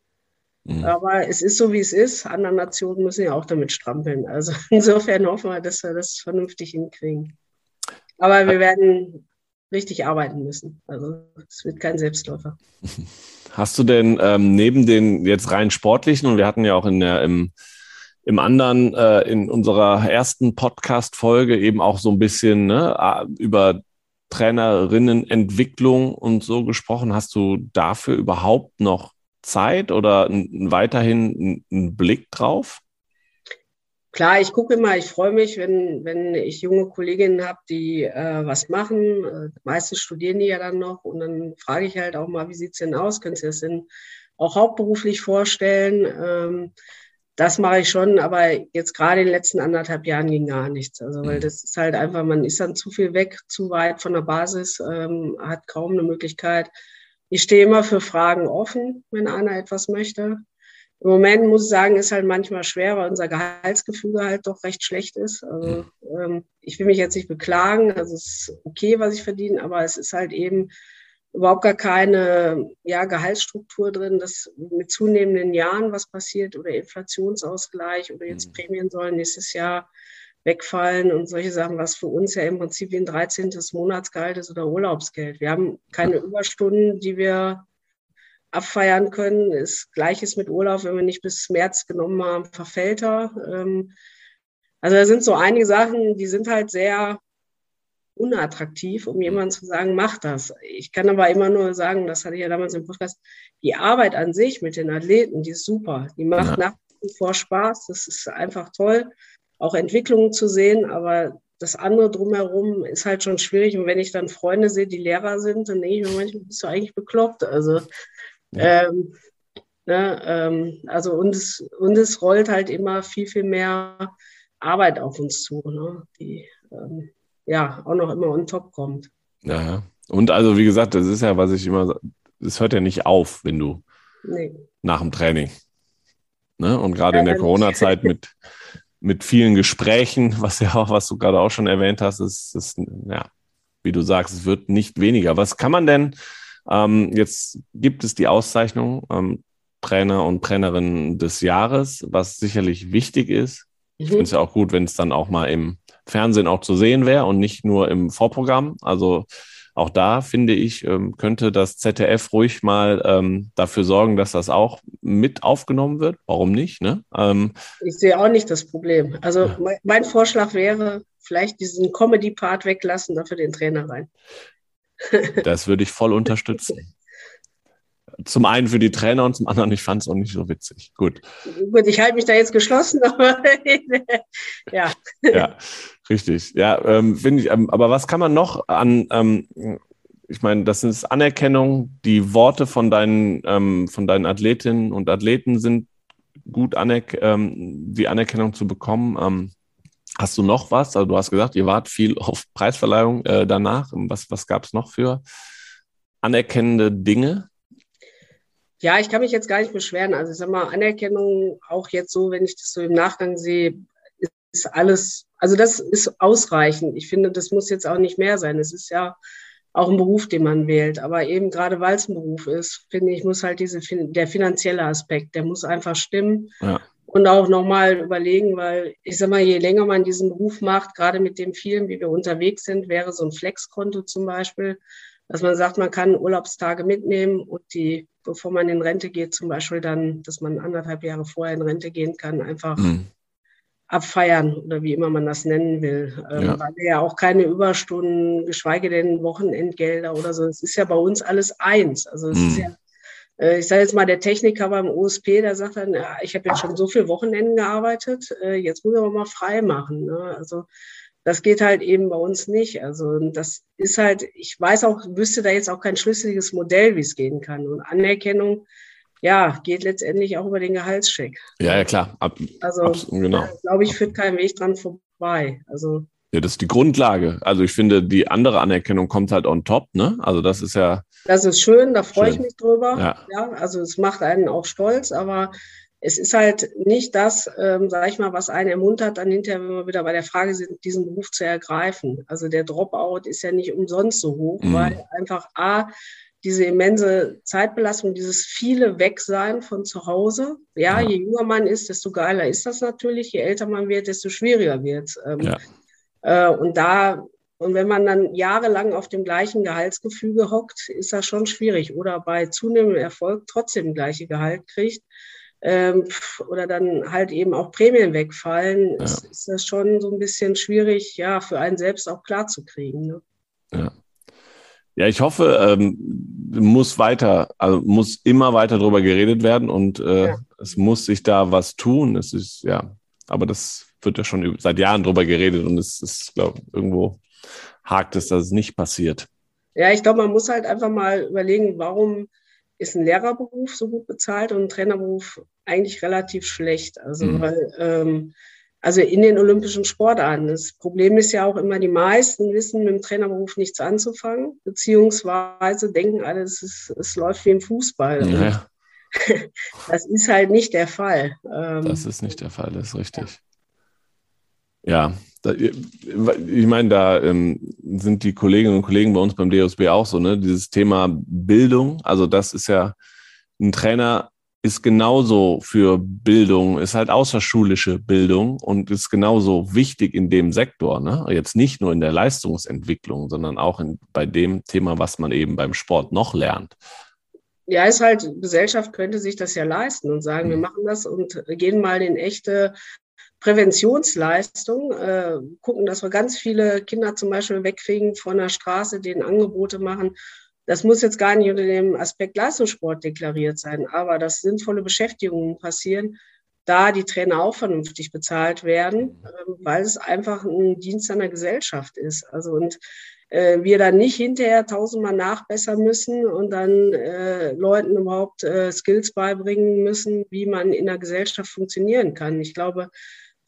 Mhm. Aber es ist so, wie es ist. Andere Nationen müssen ja auch damit strampeln. Also <laughs> insofern hoffen wir, dass wir das vernünftig hinkriegen. Aber wir werden richtig arbeiten müssen. Also es wird kein Selbstläufer. <laughs> Hast du denn ähm, neben den jetzt rein sportlichen, und wir hatten ja auch in der, im, im anderen, äh, in unserer ersten Podcast-Folge eben auch so ein bisschen ne, über Trainerinnenentwicklung und so gesprochen. Hast du dafür überhaupt noch Zeit oder weiterhin einen Blick drauf? Klar, ich gucke immer, ich freue mich, wenn, wenn ich junge Kolleginnen habe, die äh, was machen. Äh, meistens studieren die ja dann noch und dann frage ich halt auch mal, wie sieht es denn aus? Können Sie das denn auch hauptberuflich vorstellen? Ähm, das mache ich schon, aber jetzt gerade in den letzten anderthalb Jahren ging gar nichts. Also, weil mhm. das ist halt einfach, man ist dann zu viel weg, zu weit von der Basis, ähm, hat kaum eine Möglichkeit. Ich stehe immer für Fragen offen, wenn einer etwas möchte. Im Moment muss ich sagen, ist halt manchmal schwer, weil unser Gehaltsgefüge halt doch recht schlecht ist. Also ähm, ich will mich jetzt nicht beklagen, also es ist okay, was ich verdiene, aber es ist halt eben überhaupt gar keine ja, Gehaltsstruktur drin, dass mit zunehmenden Jahren was passiert oder Inflationsausgleich oder jetzt mhm. Prämien sollen nächstes Jahr wegfallen und solche Sachen, was für uns ja im Prinzip wie ein 13. Monatsgehalt ist oder Urlaubsgeld. Wir haben keine Überstunden, die wir abfeiern können. Das Gleiches mit Urlaub, wenn wir nicht bis März genommen haben, verfällt er. Ähm, also da sind so einige Sachen, die sind halt sehr unattraktiv, um jemandem zu sagen, mach das. Ich kann aber immer nur sagen, das hatte ich ja damals im Podcast, die Arbeit an sich mit den Athleten, die ist super. Die macht ja. nach wie vor Spaß. Das ist einfach toll, auch Entwicklungen zu sehen, aber das andere drumherum ist halt schon schwierig. Und wenn ich dann Freunde sehe, die Lehrer sind, dann denke ich mir manchmal, bist du eigentlich bekloppt. Also ähm, ne, ähm, also und es, und es rollt halt immer viel, viel mehr Arbeit auf uns zu, ne, die ähm, ja auch noch immer on top kommt. Ja, und also wie gesagt, das ist ja, was ich immer, es hört ja nicht auf, wenn du nee. nach dem Training. Ne? Und gerade ja, in der Corona-Zeit mit, <laughs> mit vielen Gesprächen, was ja auch, was du gerade auch schon erwähnt hast, ist, ist ja, wie du sagst, es wird nicht weniger. Was kann man denn ähm, jetzt gibt es die Auszeichnung ähm, Trainer und Trainerin des Jahres, was sicherlich wichtig ist. Mhm. Ich finde es ja auch gut, wenn es dann auch mal im Fernsehen auch zu sehen wäre und nicht nur im Vorprogramm. Also auch da finde ich, ähm, könnte das ZDF ruhig mal ähm, dafür sorgen, dass das auch mit aufgenommen wird. Warum nicht? Ne? Ähm, ich sehe auch nicht das Problem. Also ja. mein, mein Vorschlag wäre, vielleicht diesen Comedy-Part weglassen, dafür den Trainer rein. Das würde ich voll unterstützen. Zum einen für die Trainer und zum anderen, ich fand es auch nicht so witzig. Gut. Gut, ich halte mich da jetzt geschlossen, <laughs> aber ja. Ja, richtig. Ja, ähm, finde ich, ähm, aber was kann man noch an, ähm, ich meine, das ist Anerkennung. Die Worte von deinen, ähm, von deinen Athletinnen und Athleten sind gut, anerk ähm, die Anerkennung zu bekommen. Ähm, hast du noch was? Also du hast gesagt, ihr wart viel auf Preisverleihung äh, danach. Was, was gab es noch für anerkennende Dinge? Ja, ich kann mich jetzt gar nicht beschweren. Also ich sag mal, Anerkennung, auch jetzt so, wenn ich das so im Nachgang sehe, ist alles, also das ist ausreichend. Ich finde, das muss jetzt auch nicht mehr sein. Es ist ja auch ein Beruf, den man wählt. Aber eben gerade weil es ein Beruf ist, finde ich, muss halt diese, der finanzielle Aspekt, der muss einfach stimmen. Ja. Und auch nochmal überlegen, weil ich sag mal, je länger man diesen Beruf macht, gerade mit dem vielen, wie wir unterwegs sind, wäre so ein Flexkonto zum Beispiel, dass man sagt, man kann Urlaubstage mitnehmen und die, bevor man in Rente geht, zum Beispiel dann, dass man anderthalb Jahre vorher in Rente gehen kann, einfach mhm abfeiern oder wie immer man das nennen will. Ähm, ja. Weil wir ja auch keine Überstunden, geschweige denn Wochenendgelder oder so. Es ist ja bei uns alles eins. Also es mhm. ist ja, ich sage jetzt mal, der Techniker beim OSP, der sagt dann, ja, ich habe jetzt schon so viele Wochenenden gearbeitet, äh, jetzt muss ich aber mal frei machen. Ne? Also das geht halt eben bei uns nicht. Also das ist halt, ich weiß auch, wüsste da jetzt auch kein schlüssiges Modell, wie es gehen kann. Und Anerkennung ja, geht letztendlich auch über den Gehaltscheck. Ja, ja, klar. Ab, also, absolut, genau. glaube ich, führt kein Weg dran vorbei. Also, ja, das ist die Grundlage. Also ich finde, die andere Anerkennung kommt halt on top, ne? Also das ist ja. Das ist schön, da freue ich mich drüber. Ja. ja. Also es macht einen auch stolz, aber es ist halt nicht das, ähm, sage ich mal, was einen ermuntert, dann hinterher, wenn wir wieder bei der Frage sind, diesen Beruf zu ergreifen. Also der Dropout ist ja nicht umsonst so hoch, mhm. weil einfach A, diese immense Zeitbelastung, dieses viele Wegsein von zu Hause. Ja, ja, je jünger man ist, desto geiler ist das natürlich. Je älter man wird, desto schwieriger wird es. Ähm, ja. äh, und da, und wenn man dann jahrelang auf dem gleichen Gehaltsgefüge hockt, ist das schon schwierig. Oder bei zunehmendem Erfolg trotzdem gleiche Gehalt kriegt. Ähm, oder dann halt eben auch Prämien wegfallen, ja. ist, ist, das schon so ein bisschen schwierig, ja, für einen selbst auch klarzukriegen. Ne? Ja. Ja, ich hoffe, ähm, muss weiter, also muss immer weiter darüber geredet werden und äh, ja. es muss sich da was tun. Es ist, ja, aber das wird ja schon seit Jahren drüber geredet und es ist, glaube irgendwo hakt es, dass es nicht passiert. Ja, ich glaube, man muss halt einfach mal überlegen, warum ist ein Lehrerberuf so gut bezahlt und ein Trainerberuf eigentlich relativ schlecht. Also, mhm. weil ähm, also in den olympischen Sportarten. Das Problem ist ja auch immer, die meisten wissen mit dem Trainerberuf nichts anzufangen, beziehungsweise denken alle, es, ist, es läuft wie im Fußball. Ja. <laughs> Das ist halt nicht der Fall. Ähm, das ist nicht der Fall, das ist richtig. Ja, da, ich meine, da ähm, sind die Kolleginnen und Kollegen bei uns beim DOSB auch so, ne? Dieses Thema Bildung, also das ist ja ein Trainer ist genauso für Bildung, ist halt außerschulische Bildung und ist genauso wichtig in dem Sektor. Ne? Jetzt nicht nur in der Leistungsentwicklung, sondern auch in, bei dem Thema, was man eben beim Sport noch lernt. Ja, ist halt, Gesellschaft könnte sich das ja leisten und sagen, mhm. wir machen das und gehen mal in echte Präventionsleistung, äh, gucken, dass wir ganz viele Kinder zum Beispiel wegkriegen von der Straße, denen Angebote machen, das muss jetzt gar nicht unter dem Aspekt Leistungssport deklariert sein, aber dass sinnvolle Beschäftigungen passieren, da die Trainer auch vernünftig bezahlt werden, ähm, weil es einfach ein Dienst an der Gesellschaft ist. Also und äh, wir dann nicht hinterher tausendmal nachbessern müssen und dann äh, Leuten überhaupt äh, Skills beibringen müssen, wie man in der Gesellschaft funktionieren kann. Ich glaube,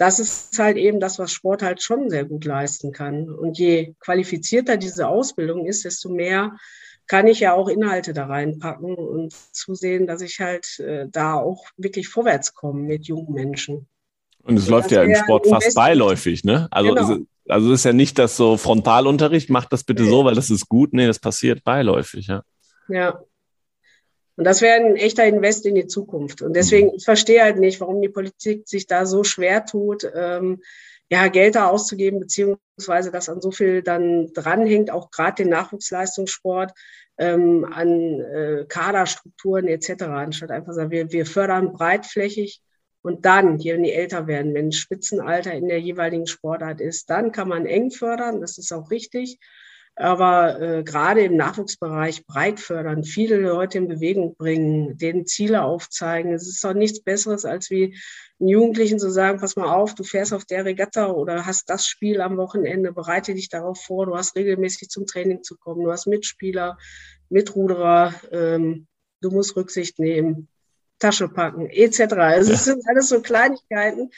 das ist halt eben das, was Sport halt schon sehr gut leisten kann. Und je qualifizierter diese Ausbildung ist, desto mehr kann ich ja auch Inhalte da reinpacken und zusehen, dass ich halt äh, da auch wirklich vorwärts komme mit jungen Menschen. Und es läuft ja im Sport fast beiläufig, ne? Also, genau. es, also es ist ja nicht das so Frontalunterricht, macht das bitte so, weil das ist gut. Nee, das passiert beiläufig, ja. Ja. Und das wäre ein echter Invest in die Zukunft. Und deswegen, mhm. ich verstehe halt nicht, warum die Politik sich da so schwer tut, ähm, ja, Geld da auszugeben, beziehungsweise das an so viel dann dranhängt, auch gerade den Nachwuchsleistungssport, ähm, an äh, Kaderstrukturen etc., anstatt einfach sagen, wir, wir fördern breitflächig und dann, wenn die älter werden, wenn Spitzenalter in der jeweiligen Sportart ist, dann kann man eng fördern, das ist auch richtig. Aber äh, gerade im Nachwuchsbereich breit fördern, viele Leute in Bewegung bringen, denen Ziele aufzeigen. Es ist doch nichts Besseres, als wie einen Jugendlichen zu sagen, pass mal auf, du fährst auf der Regatta oder hast das Spiel am Wochenende, bereite dich darauf vor, du hast regelmäßig zum Training zu kommen, du hast Mitspieler, Mitruderer, ähm, du musst Rücksicht nehmen, Tasche packen, etc. Also es ja. sind alles so Kleinigkeiten,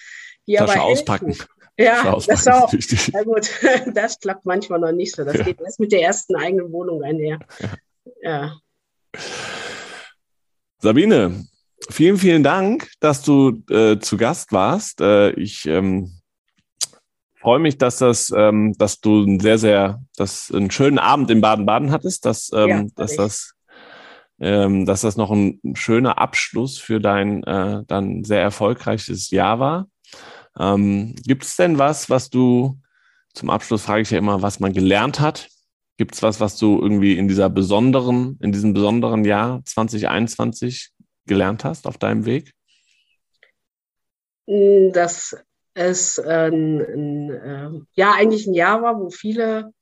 die Tasche aber auspacken. Helfen. Ja, das auch. <laughs> Na gut, <laughs> das klappt manchmal noch nicht so. Das ja. geht erst mit der ersten eigenen Wohnung einher. Ja. ja. Sabine, vielen, vielen Dank, dass du äh, zu Gast warst. Äh, ich ähm, freue mich, dass das, ähm, dass du einen sehr, sehr, dass einen schönen Abend in Baden-Baden hattest, dass, ähm, ja, dass das ähm, dass das noch ein schöner Abschluss für dein äh, dann sehr erfolgreiches Jahr war. Ähm, Gibt es denn was, was du, zum Abschluss frage ich ja immer, was man gelernt hat? Gibt es was, was du irgendwie in dieser besonderen, in diesem besonderen Jahr 2021 gelernt hast auf deinem Weg? Dass es ein, ein, äh, ja eigentlich ein Jahr war, wo viele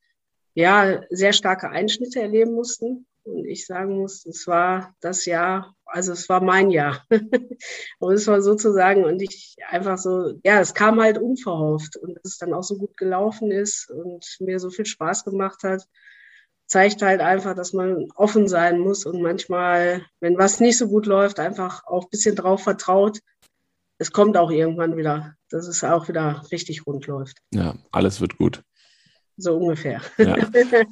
ja sehr starke Einschnitte erleben mussten. Und ich sagen muss, es war das Jahr, also es war mein Jahr. <laughs> und es war sozusagen, und ich einfach so, ja, es kam halt unverhofft und dass es dann auch so gut gelaufen ist und mir so viel Spaß gemacht hat, zeigt halt einfach, dass man offen sein muss und manchmal, wenn was nicht so gut läuft, einfach auch ein bisschen drauf vertraut. Es kommt auch irgendwann wieder, dass es auch wieder richtig rund läuft. Ja, alles wird gut. So ungefähr. Ja. <laughs>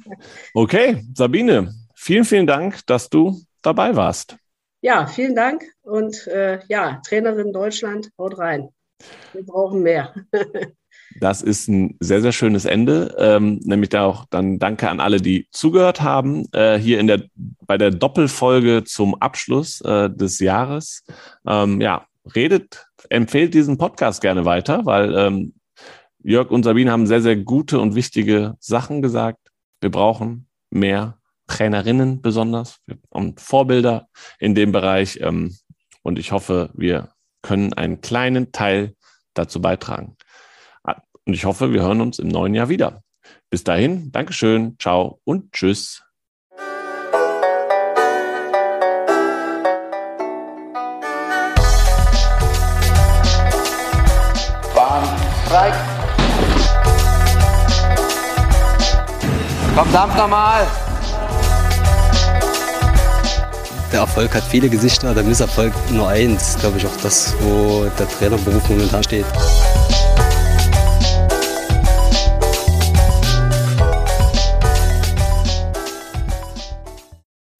Okay, Sabine, Vielen, vielen Dank, dass du dabei warst. Ja, vielen Dank und äh, ja, Trainerin Deutschland, haut rein. Wir brauchen mehr. <laughs> Das ist ein sehr, sehr schönes Ende. Ähm, nämlich da auch dann Danke an alle, die zugehört haben. Äh, hier in der, bei der Doppelfolge zum Abschluss äh, des Jahres. Ähm, ja, redet, empfehlt diesen Podcast gerne weiter, weil ähm, Jörg und Sabine haben sehr, sehr gute und wichtige Sachen gesagt. Wir brauchen mehr Trainerinnen besonders und Vorbilder in dem Bereich. Ähm, und ich hoffe, wir können einen kleinen Teil dazu beitragen. Ah, und ich hoffe, wir hören uns im neuen Jahr wieder. Bis dahin, Dankeschön, ciao und tschüss. Bahnstreik. Verdammt nochmal! Der Erfolg hat viele Gesichter, der Misserfolg nur eins. Glaube ich auch das, wo der Trainerberuf momentan steht.